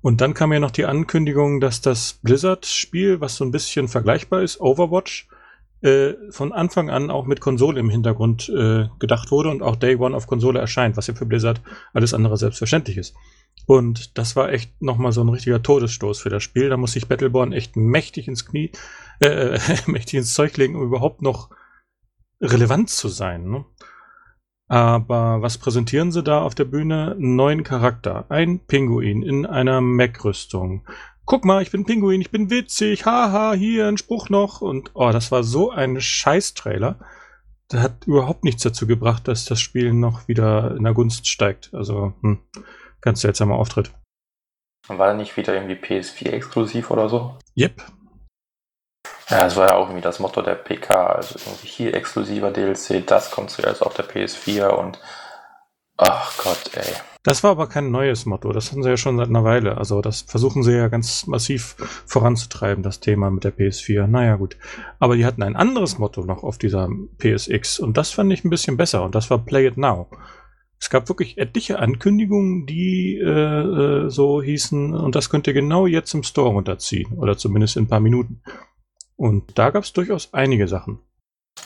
Und dann kam ja noch die Ankündigung, dass das Blizzard-Spiel, was so ein bisschen vergleichbar ist, Overwatch, äh, von Anfang an auch mit Konsole im Hintergrund äh, gedacht wurde und auch Day One auf Konsole erscheint, was ja für Blizzard alles andere selbstverständlich ist. Und das war echt nochmal so ein richtiger Todesstoß für das Spiel. Da muss sich Battleborn echt mächtig ins Knie, äh, mächtig ins Zeug legen, um überhaupt noch relevant zu sein. Ne? Aber was präsentieren sie da auf der Bühne? Einen neuen Charakter. Ein Pinguin in einer Mac-Rüstung. Guck mal, ich bin Pinguin, ich bin witzig, haha, hier ein Spruch noch. Und oh, das war so ein Scheiß-Trailer. Der hat überhaupt nichts dazu gebracht, dass das Spiel noch wieder in der Gunst steigt. Also, hm. Ganz seltsamer Auftritt. War er nicht wieder irgendwie PS4 exklusiv oder so? Yep. Ja, das war ja auch irgendwie das Motto der PK. Also irgendwie hier exklusiver DLC, das kommt zuerst auf der PS4 und ach Gott, ey. Das war aber kein neues Motto, das haben sie ja schon seit einer Weile. Also das versuchen sie ja ganz massiv voranzutreiben, das Thema mit der PS4. Naja gut. Aber die hatten ein anderes Motto noch auf dieser PSX und das fand ich ein bisschen besser und das war Play It Now. Es gab wirklich etliche Ankündigungen, die äh, äh, so hießen, und das könnt ihr genau jetzt im Store runterziehen. Oder zumindest in ein paar Minuten. Und da gab es durchaus einige Sachen.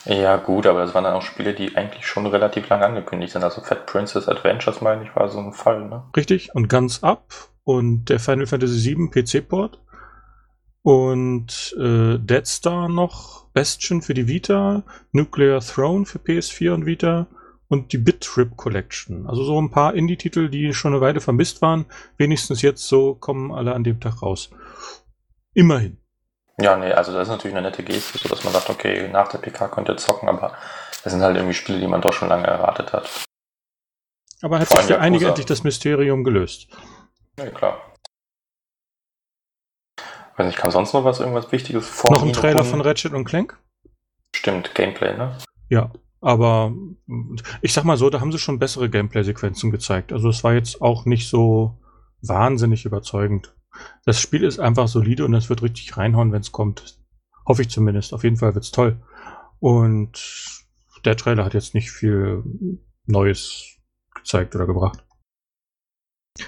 Ja, gut, aber das waren dann auch Spiele, die eigentlich schon relativ lang angekündigt sind. Also Fat Princess Adventures, meine ich, war so ein Fall, ne? Richtig, und Guns Up und der Final Fantasy VII PC-Port und äh, Dead Star noch, Bastion für die Vita, Nuclear Throne für PS4 und Vita und die Bit Trip Collection. Also so ein paar Indie-Titel, die schon eine Weile vermisst waren. Wenigstens jetzt so kommen alle an dem Tag raus. Immerhin. Ja, nee, also das ist natürlich eine nette Geste, so dass man sagt, okay, nach der PK könnt ihr zocken, aber das sind halt irgendwie Spiele, die man doch schon lange erwartet hat. Aber hat sich für einige endlich das Mysterium gelöst. Ja, klar. Weiß nicht, kam sonst noch was, irgendwas Wichtiges vor? Noch ein Trailer von Ratchet und Clank? Stimmt, Gameplay, ne? Ja, aber ich sag mal so, da haben sie schon bessere Gameplay-Sequenzen gezeigt. Also es war jetzt auch nicht so wahnsinnig überzeugend. Das Spiel ist einfach solide und es wird richtig reinhauen, wenn es kommt. Hoffe ich zumindest. Auf jeden Fall wird's toll. Und der Trailer hat jetzt nicht viel Neues gezeigt oder gebracht.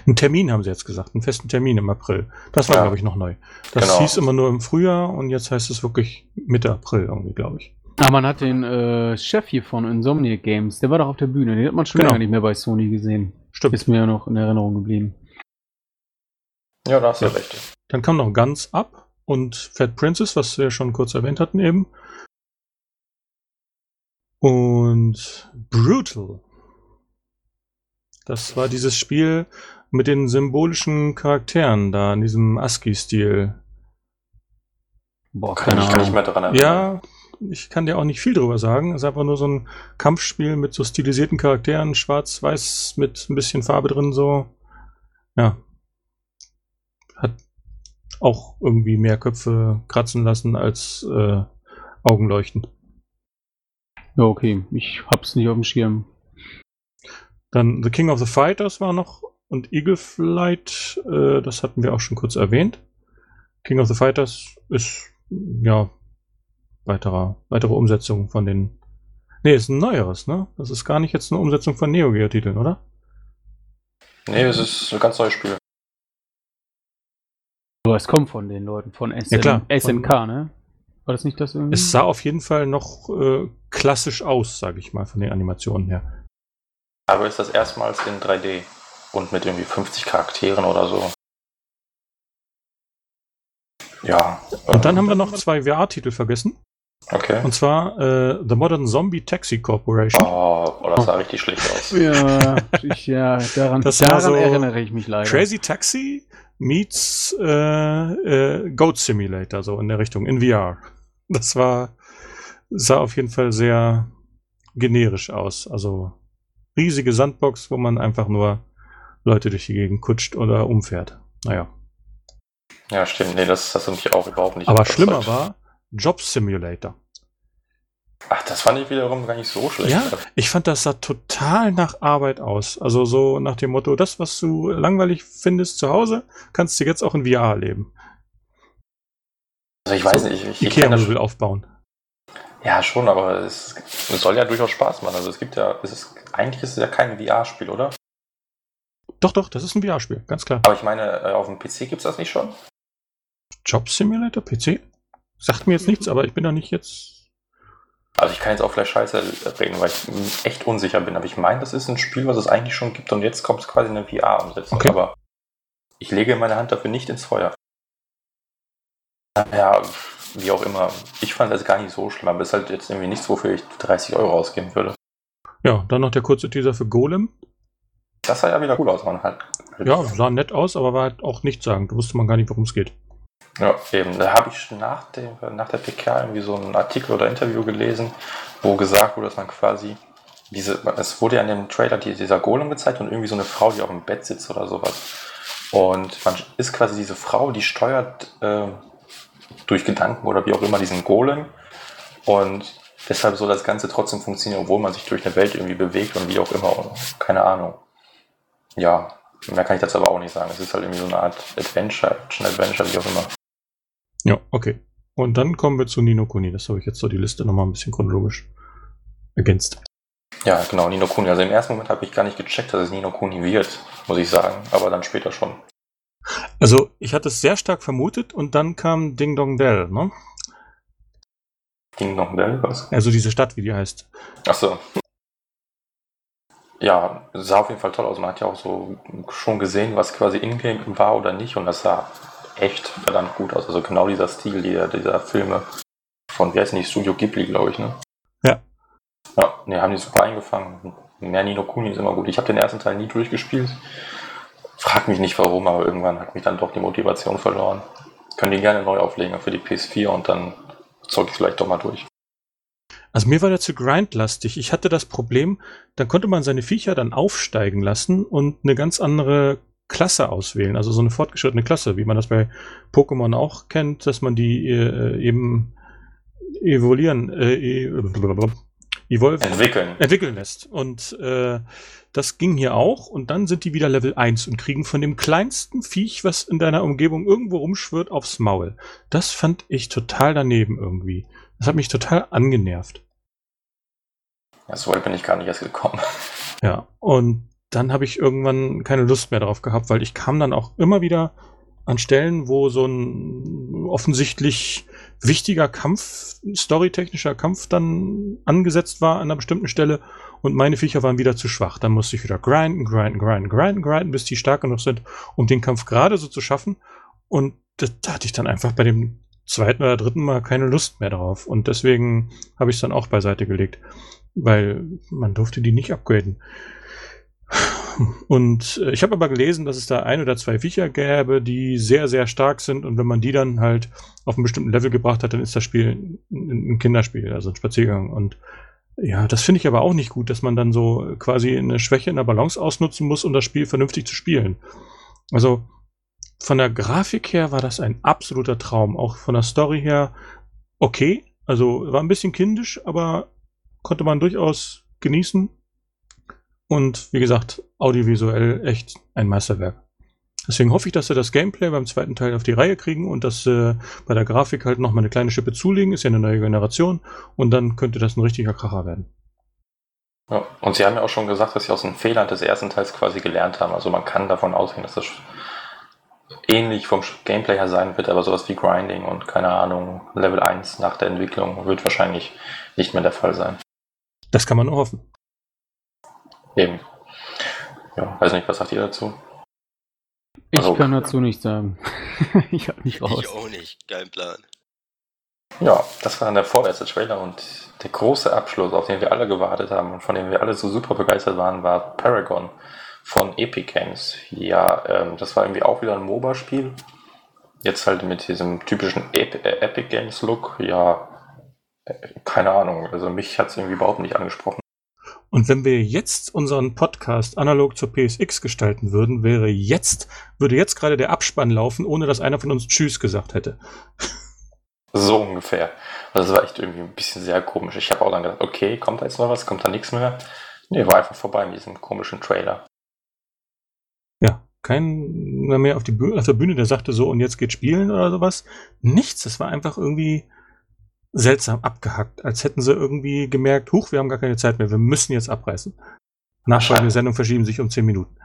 Einen Termin haben sie jetzt gesagt, einen festen Termin im April. Das war, ja. glaube ich, noch neu. Das genau. hieß immer nur im Frühjahr und jetzt heißt es wirklich Mitte April irgendwie, glaube ich. Aber man hat den äh, Chef hier von Insomniac Games, der war doch auf der Bühne, den hat man schon genau. lange nicht mehr bei Sony gesehen. Stimmt. Ist mir ja noch in Erinnerung geblieben. Ja, da hast du ja. recht. Dann kam noch Guns Up und Fat Princess, was wir schon kurz erwähnt hatten eben. Und Brutal. Das war dieses Spiel mit den symbolischen Charakteren da in diesem ASCII-Stil. Boah, kann ich gar nicht mehr dran erinnern. Ja, ich kann dir auch nicht viel drüber sagen. Es ist einfach nur so ein Kampfspiel mit so stilisierten Charakteren, schwarz-weiß mit ein bisschen Farbe drin, so. Ja. Hat auch irgendwie mehr Köpfe kratzen lassen als äh, Augenleuchten. Ja, okay. Ich hab's nicht auf dem Schirm. Dann The King of the Fighters war noch und Eagle Flight, äh, das hatten wir auch schon kurz erwähnt. King of the Fighters ist, ja, weiterer, weitere Umsetzung von den. Nee, ist ein neueres, ne? Das ist gar nicht jetzt eine Umsetzung von Neo Geo Titeln, oder? Nee, es ist ein ganz neues Spiel. Aber es kommt von den Leuten von SN ja, SNK, ne? War das nicht das irgendwie? Es sah auf jeden Fall noch äh, klassisch aus, sage ich mal, von den Animationen her. Aber ist das erstmals in 3D und mit irgendwie 50 Charakteren oder so. Ja. Und dann haben wir noch zwei VR-Titel vergessen. Okay. Und zwar äh, The Modern Zombie Taxi Corporation. Oh, oh das sah oh. richtig schlecht aus. Ja, ich, ja daran, das daran so erinnere ich mich leider. Crazy Taxi meets äh, äh, Goat Simulator, so in der Richtung, in VR. Das war, sah auf jeden Fall sehr generisch aus. Also riesige Sandbox, wo man einfach nur Leute durch die Gegend kutscht oder umfährt. Naja. Ja, stimmt. Nee, das hast du mich auch überhaupt nicht. Aber schlimmer war Job Simulator. Ach, das fand ich wiederum gar nicht so schlecht. Ja, ich fand, das sah total nach Arbeit aus. Also so nach dem Motto, das, was du langweilig findest zu Hause, kannst du jetzt auch in VR erleben. Also ich weiß so, nicht. Ich, ich Ikea-Möbel aufbauen. Ja, schon, aber es, es, soll ja durchaus Spaß machen. Also es gibt ja, es ist, eigentlich ist es ja kein VR-Spiel, oder? Doch, doch, das ist ein VR-Spiel, ganz klar. Aber ich meine, äh, auf dem PC gibt es das nicht schon? Job Simulator, PC? Sagt mir jetzt nichts, aber ich bin da nicht jetzt. Also ich kann jetzt auch vielleicht scheiße reden, weil ich echt unsicher bin. Aber ich meine, das ist ein Spiel, was es eigentlich schon gibt und jetzt kommt es quasi in eine VR-Umsetzung. Okay. Aber ich lege meine Hand dafür nicht ins Feuer. Ja, wie auch immer. Ich fand das gar nicht so schlimm, aber es ist halt jetzt irgendwie nichts, wofür ich 30 Euro ausgeben würde. Ja, dann noch der kurze Teaser für Golem. Das sah ja wieder cool aus, man halt. Ja, sah nett aus, aber war halt auch nichts sagen. Da wusste man gar nicht, worum es geht. Ja, eben. Da habe ich nach, dem, nach der PK irgendwie so einen Artikel oder Interview gelesen, wo gesagt wurde, dass man quasi diese, es wurde ja in dem Trailer dieser Golem gezeigt und irgendwie so eine Frau, die auf dem Bett sitzt oder sowas. Und man ist quasi diese Frau, die steuert äh, durch Gedanken oder wie auch immer diesen Golem. Und deshalb soll das Ganze trotzdem funktionieren, obwohl man sich durch eine Welt irgendwie bewegt und wie auch immer. Keine Ahnung. Ja, mehr kann ich dazu aber auch nicht sagen. Es ist halt irgendwie so eine Art Adventure, Action-Adventure, wie auch immer. Ja, okay. Und dann kommen wir zu Nino Kuni. Das habe ich jetzt so die Liste nochmal ein bisschen chronologisch ergänzt. Ja, genau, Nino Kuni. Also im ersten Moment habe ich gar nicht gecheckt, dass es Nino Kuni wird, muss ich sagen. Aber dann später schon. Also, ich hatte es sehr stark vermutet und dann kam Ding Dong Dell, ne? Ding Dong Dell, was? Also diese Stadt, wie die heißt. Ach so. Ja, sah auf jeden Fall toll aus. Man hat ja auch so schon gesehen, was quasi Ingame war oder nicht. Und das sah echt verdammt gut aus. Also genau dieser Stil dieser, dieser Filme von, wie heißt nicht, Studio Ghibli, glaube ich, ne? Ja. Ja, ne, haben die super eingefangen. Mehr Nino Kuni ist immer gut. Ich habe den ersten Teil nie durchgespielt. Frag mich nicht warum, aber irgendwann hat mich dann doch die Motivation verloren. Können die gerne neu auflegen für die PS4 und dann zocke ich vielleicht doch mal durch. Also mir war der zu grindlastig. Ich hatte das Problem, dann konnte man seine Viecher dann aufsteigen lassen und eine ganz andere Klasse auswählen. Also so eine fortgeschrittene Klasse, wie man das bei Pokémon auch kennt, dass man die äh, eben evoluieren, äh, evolve, entwickeln. entwickeln lässt. Und äh, das ging hier auch. Und dann sind die wieder Level 1 und kriegen von dem kleinsten Viech, was in deiner Umgebung irgendwo rumschwirrt, aufs Maul. Das fand ich total daneben irgendwie. Das hat mich total angenervt. Ja, so weit bin ich gar nicht erst gekommen. Ja, und dann habe ich irgendwann keine Lust mehr drauf gehabt, weil ich kam dann auch immer wieder an Stellen, wo so ein offensichtlich wichtiger Kampf, storytechnischer Kampf dann angesetzt war an einer bestimmten Stelle und meine Viecher waren wieder zu schwach. Dann musste ich wieder grinden, grinden, grinden, grinden, grinden, bis die stark genug sind, um den Kampf gerade so zu schaffen. Und da hatte ich dann einfach bei dem zweiten oder dritten Mal keine Lust mehr drauf. Und deswegen habe ich es dann auch beiseite gelegt weil man durfte die nicht upgraden. Und äh, ich habe aber gelesen, dass es da ein oder zwei Viecher gäbe, die sehr, sehr stark sind. Und wenn man die dann halt auf einen bestimmten Level gebracht hat, dann ist das Spiel ein Kinderspiel, also ein Spaziergang. Und ja, das finde ich aber auch nicht gut, dass man dann so quasi eine Schwäche in der Balance ausnutzen muss, um das Spiel vernünftig zu spielen. Also von der Grafik her war das ein absoluter Traum. Auch von der Story her okay. Also war ein bisschen kindisch, aber konnte man durchaus genießen. Und wie gesagt, audiovisuell echt ein Meisterwerk. Deswegen hoffe ich, dass sie das Gameplay beim zweiten Teil auf die Reihe kriegen und dass sie bei der Grafik halt nochmal eine kleine Schippe zulegen. Ist ja eine neue Generation. Und dann könnte das ein richtiger Kracher werden. Ja, und sie haben ja auch schon gesagt, dass sie aus den Fehlern des ersten Teils quasi gelernt haben. Also man kann davon ausgehen, dass das ähnlich vom Gameplay her sein wird, aber sowas wie Grinding und keine Ahnung, Level 1 nach der Entwicklung wird wahrscheinlich nicht mehr der Fall sein. Das kann man nur hoffen. Eben. Ja, weiß nicht, was sagt ihr dazu? Ich also, kann dazu nichts sagen. ich hab nicht raus. Ich auch nicht. Kein Plan. Ja, das war dann der vorletzte Trailer und der große Abschluss, auf den wir alle gewartet haben und von dem wir alle so super begeistert waren, war Paragon von Epic Games. Ja, ähm, das war irgendwie auch wieder ein MOBA-Spiel. Jetzt halt mit diesem typischen Ep äh, Epic Games Look. Ja, keine Ahnung, also mich hat es irgendwie überhaupt nicht angesprochen. Und wenn wir jetzt unseren Podcast analog zur PSX gestalten würden, wäre jetzt, würde jetzt gerade der Abspann laufen, ohne dass einer von uns Tschüss gesagt hätte. So ungefähr. Also das war echt irgendwie ein bisschen sehr komisch. Ich habe auch dann gedacht, okay, kommt da jetzt noch was, kommt da nichts mehr. Nee, war einfach vorbei mit diesem komischen Trailer. Ja, kein mehr auf, die Bühne, auf der Bühne, der sagte so, und jetzt geht spielen oder sowas. Nichts, es war einfach irgendwie seltsam abgehackt, als hätten sie irgendwie gemerkt, huch, wir haben gar keine Zeit mehr, wir müssen jetzt abreißen. Nachfolgende Sendung verschieben sich um 10 Minuten.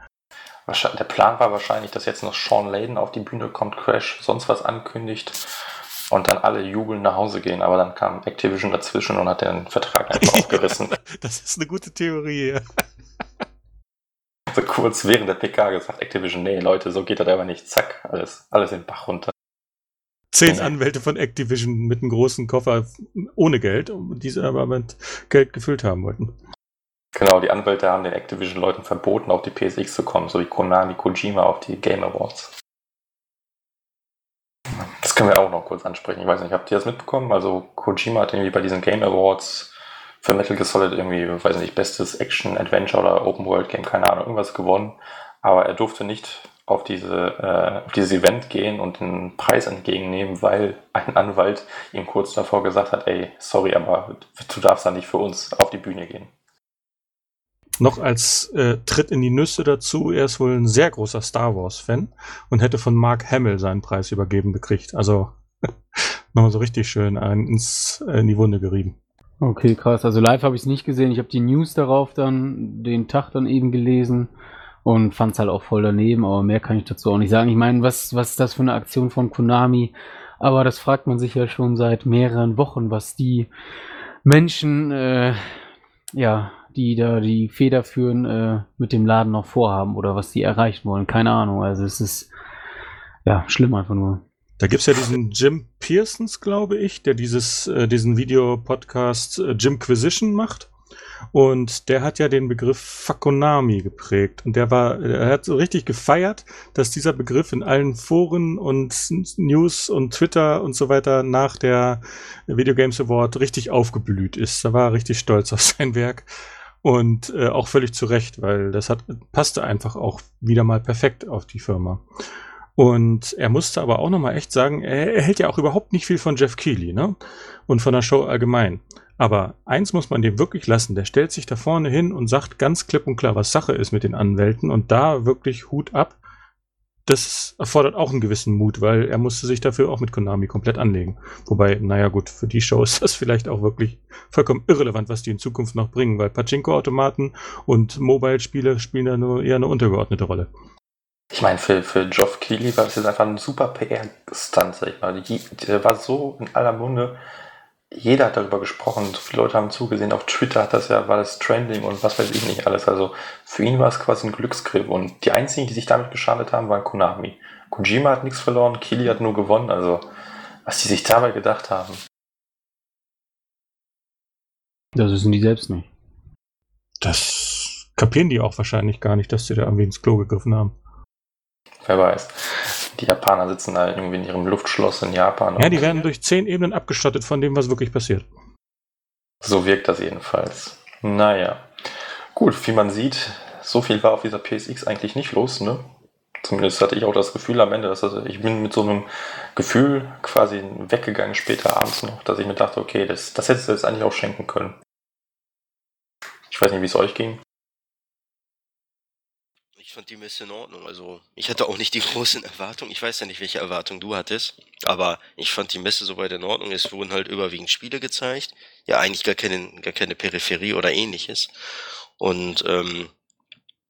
Der Plan war wahrscheinlich, dass jetzt noch Sean Layden auf die Bühne kommt, Crash sonst was ankündigt und dann alle jubeln nach Hause gehen, aber dann kam Activision dazwischen und hat den Vertrag einfach aufgerissen. Das ist eine gute Theorie. So kurz während der PK gesagt, Activision, nee, Leute, so geht das aber nicht. Zack, alles, alles in den Bach runter zehn Anwälte von Activision mit einem großen Koffer ohne Geld, die sie aber mit Geld gefüllt haben wollten. Genau, die Anwälte haben den Activision-Leuten verboten, auf die PSX zu kommen, so wie Konami Kojima auf die Game Awards. Das können wir auch noch kurz ansprechen. Ich weiß nicht, habt ihr das mitbekommen? Also Kojima hat irgendwie bei diesen Game Awards für Metal Gear Solid irgendwie, weiß nicht, bestes Action, Adventure oder Open World Game, keine Ahnung, irgendwas gewonnen. Aber er durfte nicht auf, diese, äh, auf dieses Event gehen und den Preis entgegennehmen, weil ein Anwalt ihm kurz davor gesagt hat, ey, sorry, aber du darfst da nicht für uns auf die Bühne gehen. Noch als äh, Tritt in die Nüsse dazu, er ist wohl ein sehr großer Star Wars-Fan und hätte von Mark Hamill seinen Preis übergeben gekriegt. Also nochmal so richtig schön ins, äh, in die Wunde gerieben. Okay, krass. Also live habe ich es nicht gesehen. Ich habe die News darauf dann, den Tag dann eben gelesen und fand es halt auch voll daneben, aber mehr kann ich dazu auch nicht sagen. Ich meine, was, was ist das für eine Aktion von Konami? Aber das fragt man sich ja schon seit mehreren Wochen, was die Menschen äh, ja die da die federführen äh, mit dem Laden noch vorhaben oder was die erreichen wollen. Keine Ahnung. Also es ist ja schlimm einfach nur. Da gibt es ja diesen Jim Pearsons, glaube ich, der dieses, äh, diesen Videopodcast äh, Jimquisition macht. Und der hat ja den Begriff Fakonami geprägt. Und der war, er hat so richtig gefeiert, dass dieser Begriff in allen Foren und News und Twitter und so weiter nach der Video Games Award richtig aufgeblüht ist. Da war er richtig stolz auf sein Werk. Und äh, auch völlig zu Recht, weil das hat, passte einfach auch wieder mal perfekt auf die Firma. Und er musste aber auch nochmal echt sagen, er, er hält ja auch überhaupt nicht viel von Jeff Keighley, ne? Und von der Show allgemein. Aber eins muss man dem wirklich lassen. Der stellt sich da vorne hin und sagt ganz klipp und klar, was Sache ist mit den Anwälten und da wirklich Hut ab. Das erfordert auch einen gewissen Mut, weil er musste sich dafür auch mit Konami komplett anlegen. Wobei, naja gut, für die Show ist das vielleicht auch wirklich vollkommen irrelevant, was die in Zukunft noch bringen, weil Pachinko-Automaten und Mobile-Spiele spielen da nur eher eine untergeordnete Rolle. Ich meine, für, für Geoff Keighley war das jetzt einfach ein super PR-Stunt, sag ich mal. Der war so in aller Munde jeder hat darüber gesprochen, so viele Leute haben zugesehen, auf Twitter hat das ja, war das Trending und was weiß ich nicht alles. Also für ihn war es quasi ein Glücksgriff und die einzigen, die sich damit geschadet haben, waren Konami. Kojima hat nichts verloren, Kili hat nur gewonnen, also was die sich dabei gedacht haben. Das wissen die selbst nicht. Das kapieren die auch wahrscheinlich gar nicht, dass sie da irgendwie ins Klo gegriffen haben. Wer weiß. Die Japaner sitzen da irgendwie in ihrem Luftschloss in Japan. Ja, die werden durch zehn Ebenen abgestattet von dem, was wirklich passiert. So wirkt das jedenfalls. Naja. Gut, wie man sieht, so viel war auf dieser PSX eigentlich nicht los, ne? Zumindest hatte ich auch das Gefühl am Ende, dass das, ich bin mit so einem Gefühl quasi weggegangen später abends noch, dass ich mir dachte, okay, das, das hättest du jetzt eigentlich auch schenken können. Ich weiß nicht, wie es euch ging. Ich fand die Messe in Ordnung. Also, ich hatte auch nicht die großen Erwartungen. Ich weiß ja nicht, welche Erwartungen du hattest. Aber ich fand die Messe soweit in Ordnung. Es wurden halt überwiegend Spiele gezeigt. Ja, eigentlich gar keine, gar keine Peripherie oder ähnliches. Und, ähm,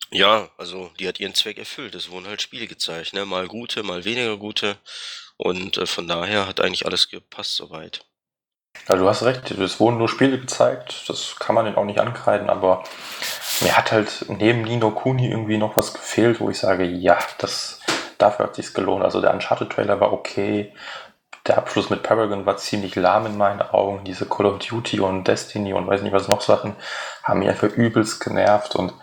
ja, also, die hat ihren Zweck erfüllt. Es wurden halt Spiele gezeigt, ne? Mal gute, mal weniger gute. Und äh, von daher hat eigentlich alles gepasst soweit. Ja, du hast recht, es wurden nur Spiele gezeigt, das kann man den auch nicht ankreiden, aber mir hat halt neben Nino Kuni irgendwie noch was gefehlt, wo ich sage, ja, das dafür hat sich's gelohnt. Also der Uncharted-Trailer war okay. Der Abschluss mit Paragon war ziemlich lahm in meinen Augen. Diese Call of Duty und Destiny und weiß nicht was noch Sachen haben mich einfach übelst genervt und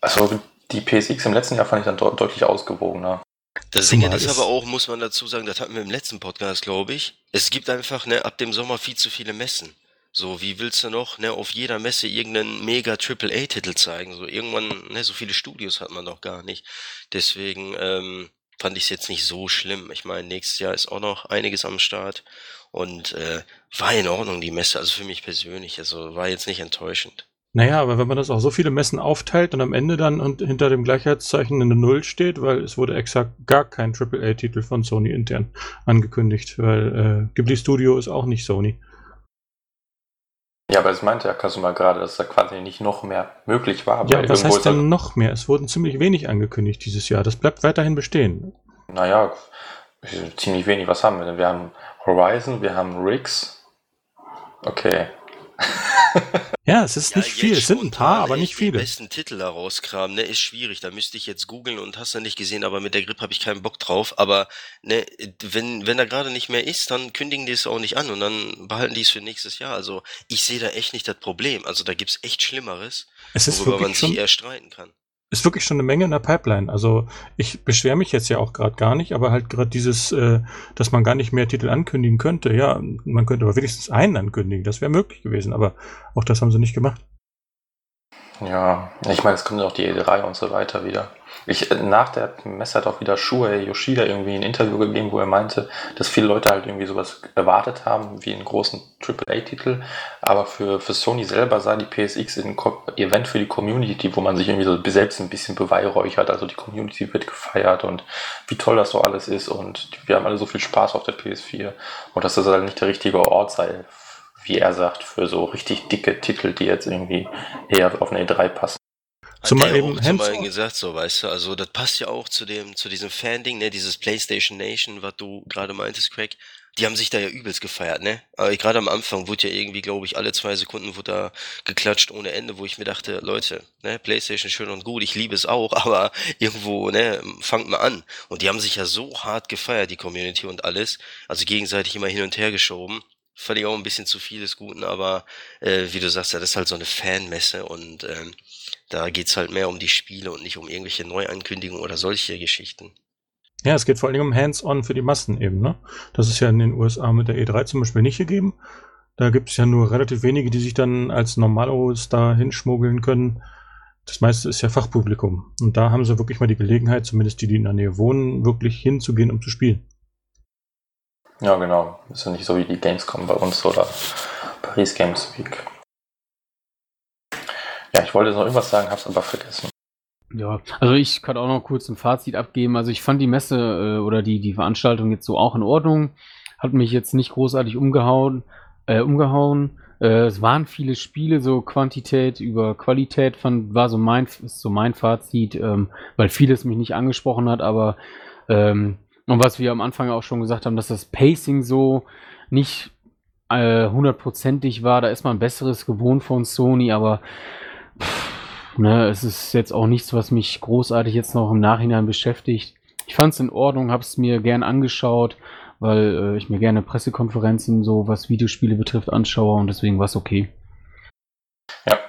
also die PSX im letzten Jahr fand ich dann de deutlich ausgewogener. Das Ding ist aber auch, muss man dazu sagen, das hatten wir im letzten Podcast, glaube ich. Es gibt einfach ne, ab dem Sommer viel zu viele Messen. So, wie willst du noch ne, auf jeder Messe irgendeinen mega Triple-A-Titel zeigen? So, irgendwann, ne, so viele Studios hat man doch gar nicht. Deswegen ähm, fand ich es jetzt nicht so schlimm. Ich meine, nächstes Jahr ist auch noch einiges am Start und äh, war in Ordnung, die Messe, also für mich persönlich. Also war jetzt nicht enttäuschend. Naja, aber wenn man das auch so viele Messen aufteilt und am Ende dann und hinter dem Gleichheitszeichen eine Null steht, weil es wurde exakt gar kein AAA-Titel von Sony intern angekündigt, weil äh, Ghibli Studio ist auch nicht Sony. Ja, aber es meinte ja Kasuma gerade, dass da quasi nicht noch mehr möglich war. Ja, was heißt denn noch mehr? Es wurden ziemlich wenig angekündigt dieses Jahr. Das bleibt weiterhin bestehen. Naja, ziemlich wenig. Was haben wir denn? Wir haben Horizon, wir haben Riggs. Okay. ja, es ist ja, nicht viel. Es sind ein paar, aber nicht viele. Die besten Titel da rauskramen, ne, ist schwierig. Da müsste ich jetzt googeln und hast du nicht gesehen, aber mit der Grip habe ich keinen Bock drauf. Aber ne, wenn, wenn da gerade nicht mehr ist, dann kündigen die es auch nicht an und dann behalten die es für nächstes Jahr. Also ich sehe da echt nicht das Problem. Also da gibt's echt Schlimmeres, es ist worüber man sich eher streiten kann ist wirklich schon eine Menge in der Pipeline. Also ich beschwere mich jetzt ja auch gerade gar nicht, aber halt gerade dieses, äh, dass man gar nicht mehr Titel ankündigen könnte. Ja, man könnte aber wenigstens einen ankündigen. Das wäre möglich gewesen, aber auch das haben sie nicht gemacht. Ja, ich meine, es kommt auch die E3 und so weiter wieder. Ich, nach der Messe hat auch wieder Shuei Yoshida irgendwie ein Interview gegeben, wo er meinte, dass viele Leute halt irgendwie sowas erwartet haben, wie einen großen AAA-Titel. Aber für, für Sony selber sei die PSX ein Event für die Community, wo man sich irgendwie so selbst ein bisschen beweihräuchert. Also die Community wird gefeiert und wie toll das so alles ist und wir haben alle so viel Spaß auf der PS4. Und dass das halt nicht der richtige Ort sei, wie er sagt, für so richtig dicke Titel, die jetzt irgendwie eher auf eine E3 passen. Zumal eben zumal gesagt, so, weißt du, also das passt ja auch zu dem, zu diesem Fan-Ding, ne, dieses PlayStation Nation, was du gerade meintest, Craig. die haben sich da ja übelst gefeiert, ne? Aber gerade am Anfang wurde ja irgendwie, glaube ich, alle zwei Sekunden wurde da geklatscht ohne Ende, wo ich mir dachte, Leute, ne, Playstation schön und gut, ich liebe es auch, aber irgendwo, ne, fangt mal an. Und die haben sich ja so hart gefeiert, die Community und alles, also gegenseitig immer hin und her geschoben. Ich auch ein bisschen zu viel des Guten, aber äh, wie du sagst, ja, das ist halt so eine Fanmesse und ähm, da geht's halt mehr um die Spiele und nicht um irgendwelche Neuankündigungen oder solche Geschichten. Ja, es geht vor Dingen um Hands-on für die Massen eben. Ne? Das ist ja in den USA mit der E3 zum Beispiel nicht gegeben. Da gibt es ja nur relativ wenige, die sich dann als Normalos da hinschmuggeln können. Das meiste ist ja Fachpublikum. Und da haben sie wirklich mal die Gelegenheit, zumindest die, die in der Nähe wohnen, wirklich hinzugehen, um zu spielen. Ja, genau. Ist ja nicht so wie die Gamescom bei uns oder Paris Games Week. Ja, ich wollte noch irgendwas sagen, hab's aber vergessen. Ja, also ich kann auch noch kurz ein Fazit abgeben. Also ich fand die Messe äh, oder die, die Veranstaltung jetzt so auch in Ordnung. Hat mich jetzt nicht großartig umgehauen. Äh, umgehauen. Äh, es waren viele Spiele, so Quantität über Qualität fand, war so mein, ist so mein Fazit, ähm, weil vieles mich nicht angesprochen hat, aber ähm, und was wir am Anfang auch schon gesagt haben, dass das Pacing so nicht äh, hundertprozentig war, da ist man besseres gewohnt von Sony, aber pff, Ne, es ist jetzt auch nichts, was mich großartig jetzt noch im Nachhinein beschäftigt. Ich fand es in Ordnung, habe es mir gern angeschaut, weil äh, ich mir gerne Pressekonferenzen, so was Videospiele betrifft, anschaue und deswegen war es okay.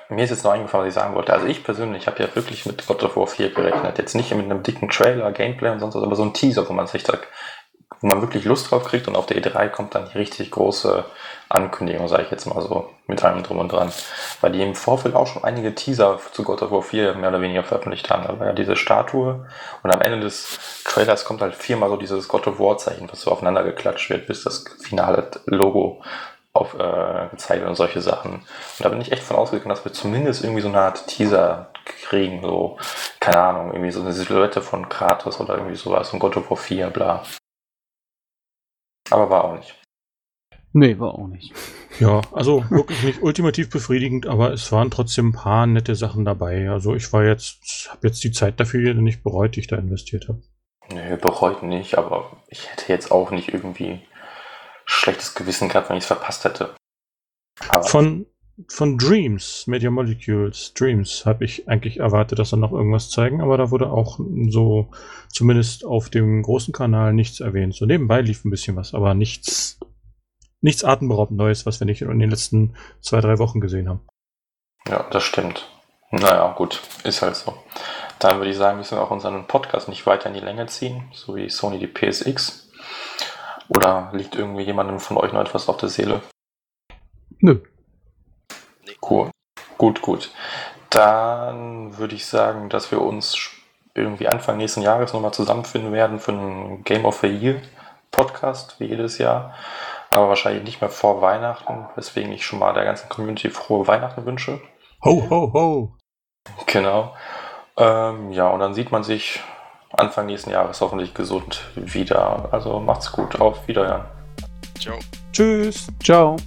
Mir ist jetzt noch eingefallen, was ich sagen wollte. Also ich persönlich habe ja wirklich mit God of War 4 gerechnet. Jetzt nicht mit einem dicken Trailer, Gameplay und sonst was, aber so ein Teaser, wo man sich sagt, wo man wirklich Lust drauf kriegt und auf der E3 kommt dann die richtig große Ankündigung, sage ich jetzt mal so, mit allem drum und dran. Weil die im Vorfeld auch schon einige Teaser zu God of War 4 mehr oder weniger veröffentlicht haben. Da war ja diese Statue und am Ende des Trailers kommt halt viermal so dieses God of War Zeichen, was so aufeinander geklatscht wird, bis das finale Logo auf, äh, gezeigt und solche Sachen. Und da bin ich echt von ausgegangen, dass wir zumindest irgendwie so eine Art Teaser kriegen, so, keine Ahnung, irgendwie so eine Silhouette von Kratos oder irgendwie sowas, und God of War 4, bla. Aber war auch nicht. Nee, war auch nicht. Ja, also wirklich nicht ultimativ befriedigend, aber es waren trotzdem ein paar nette Sachen dabei. Also ich war jetzt, habe jetzt die Zeit dafür nicht bereut, die ich da investiert habe. Nö, bereut nicht, aber ich hätte jetzt auch nicht irgendwie schlechtes Gewissen gehabt, wenn ich es verpasst hätte. Aber von, von Dreams, Media Molecules, Dreams, habe ich eigentlich erwartet, dass sie noch irgendwas zeigen, aber da wurde auch so, zumindest auf dem großen Kanal, nichts erwähnt. So nebenbei lief ein bisschen was, aber nichts, nichts atemberaubend Neues, was wir nicht in den letzten zwei, drei Wochen gesehen haben. Ja, das stimmt. Naja, gut, ist halt so. Dann würde ich sagen, müssen wir auch unseren Podcast nicht weiter in die Länge ziehen, so wie Sony die PSX. Oder liegt irgendwie jemandem von euch noch etwas auf der Seele? Nö. Cool. Gut, gut. Dann würde ich sagen, dass wir uns irgendwie Anfang nächsten Jahres nochmal zusammenfinden werden für einen Game of the Year Podcast, wie jedes Jahr. Aber wahrscheinlich nicht mehr vor Weihnachten, weswegen ich schon mal der ganzen Community frohe Weihnachten wünsche. Ho, ho, ho. Genau. Ähm, ja, und dann sieht man sich Anfang nächsten Jahres hoffentlich gesund wieder. Also macht's gut. Auf Wiederhören. Ciao. Tschüss. Ciao.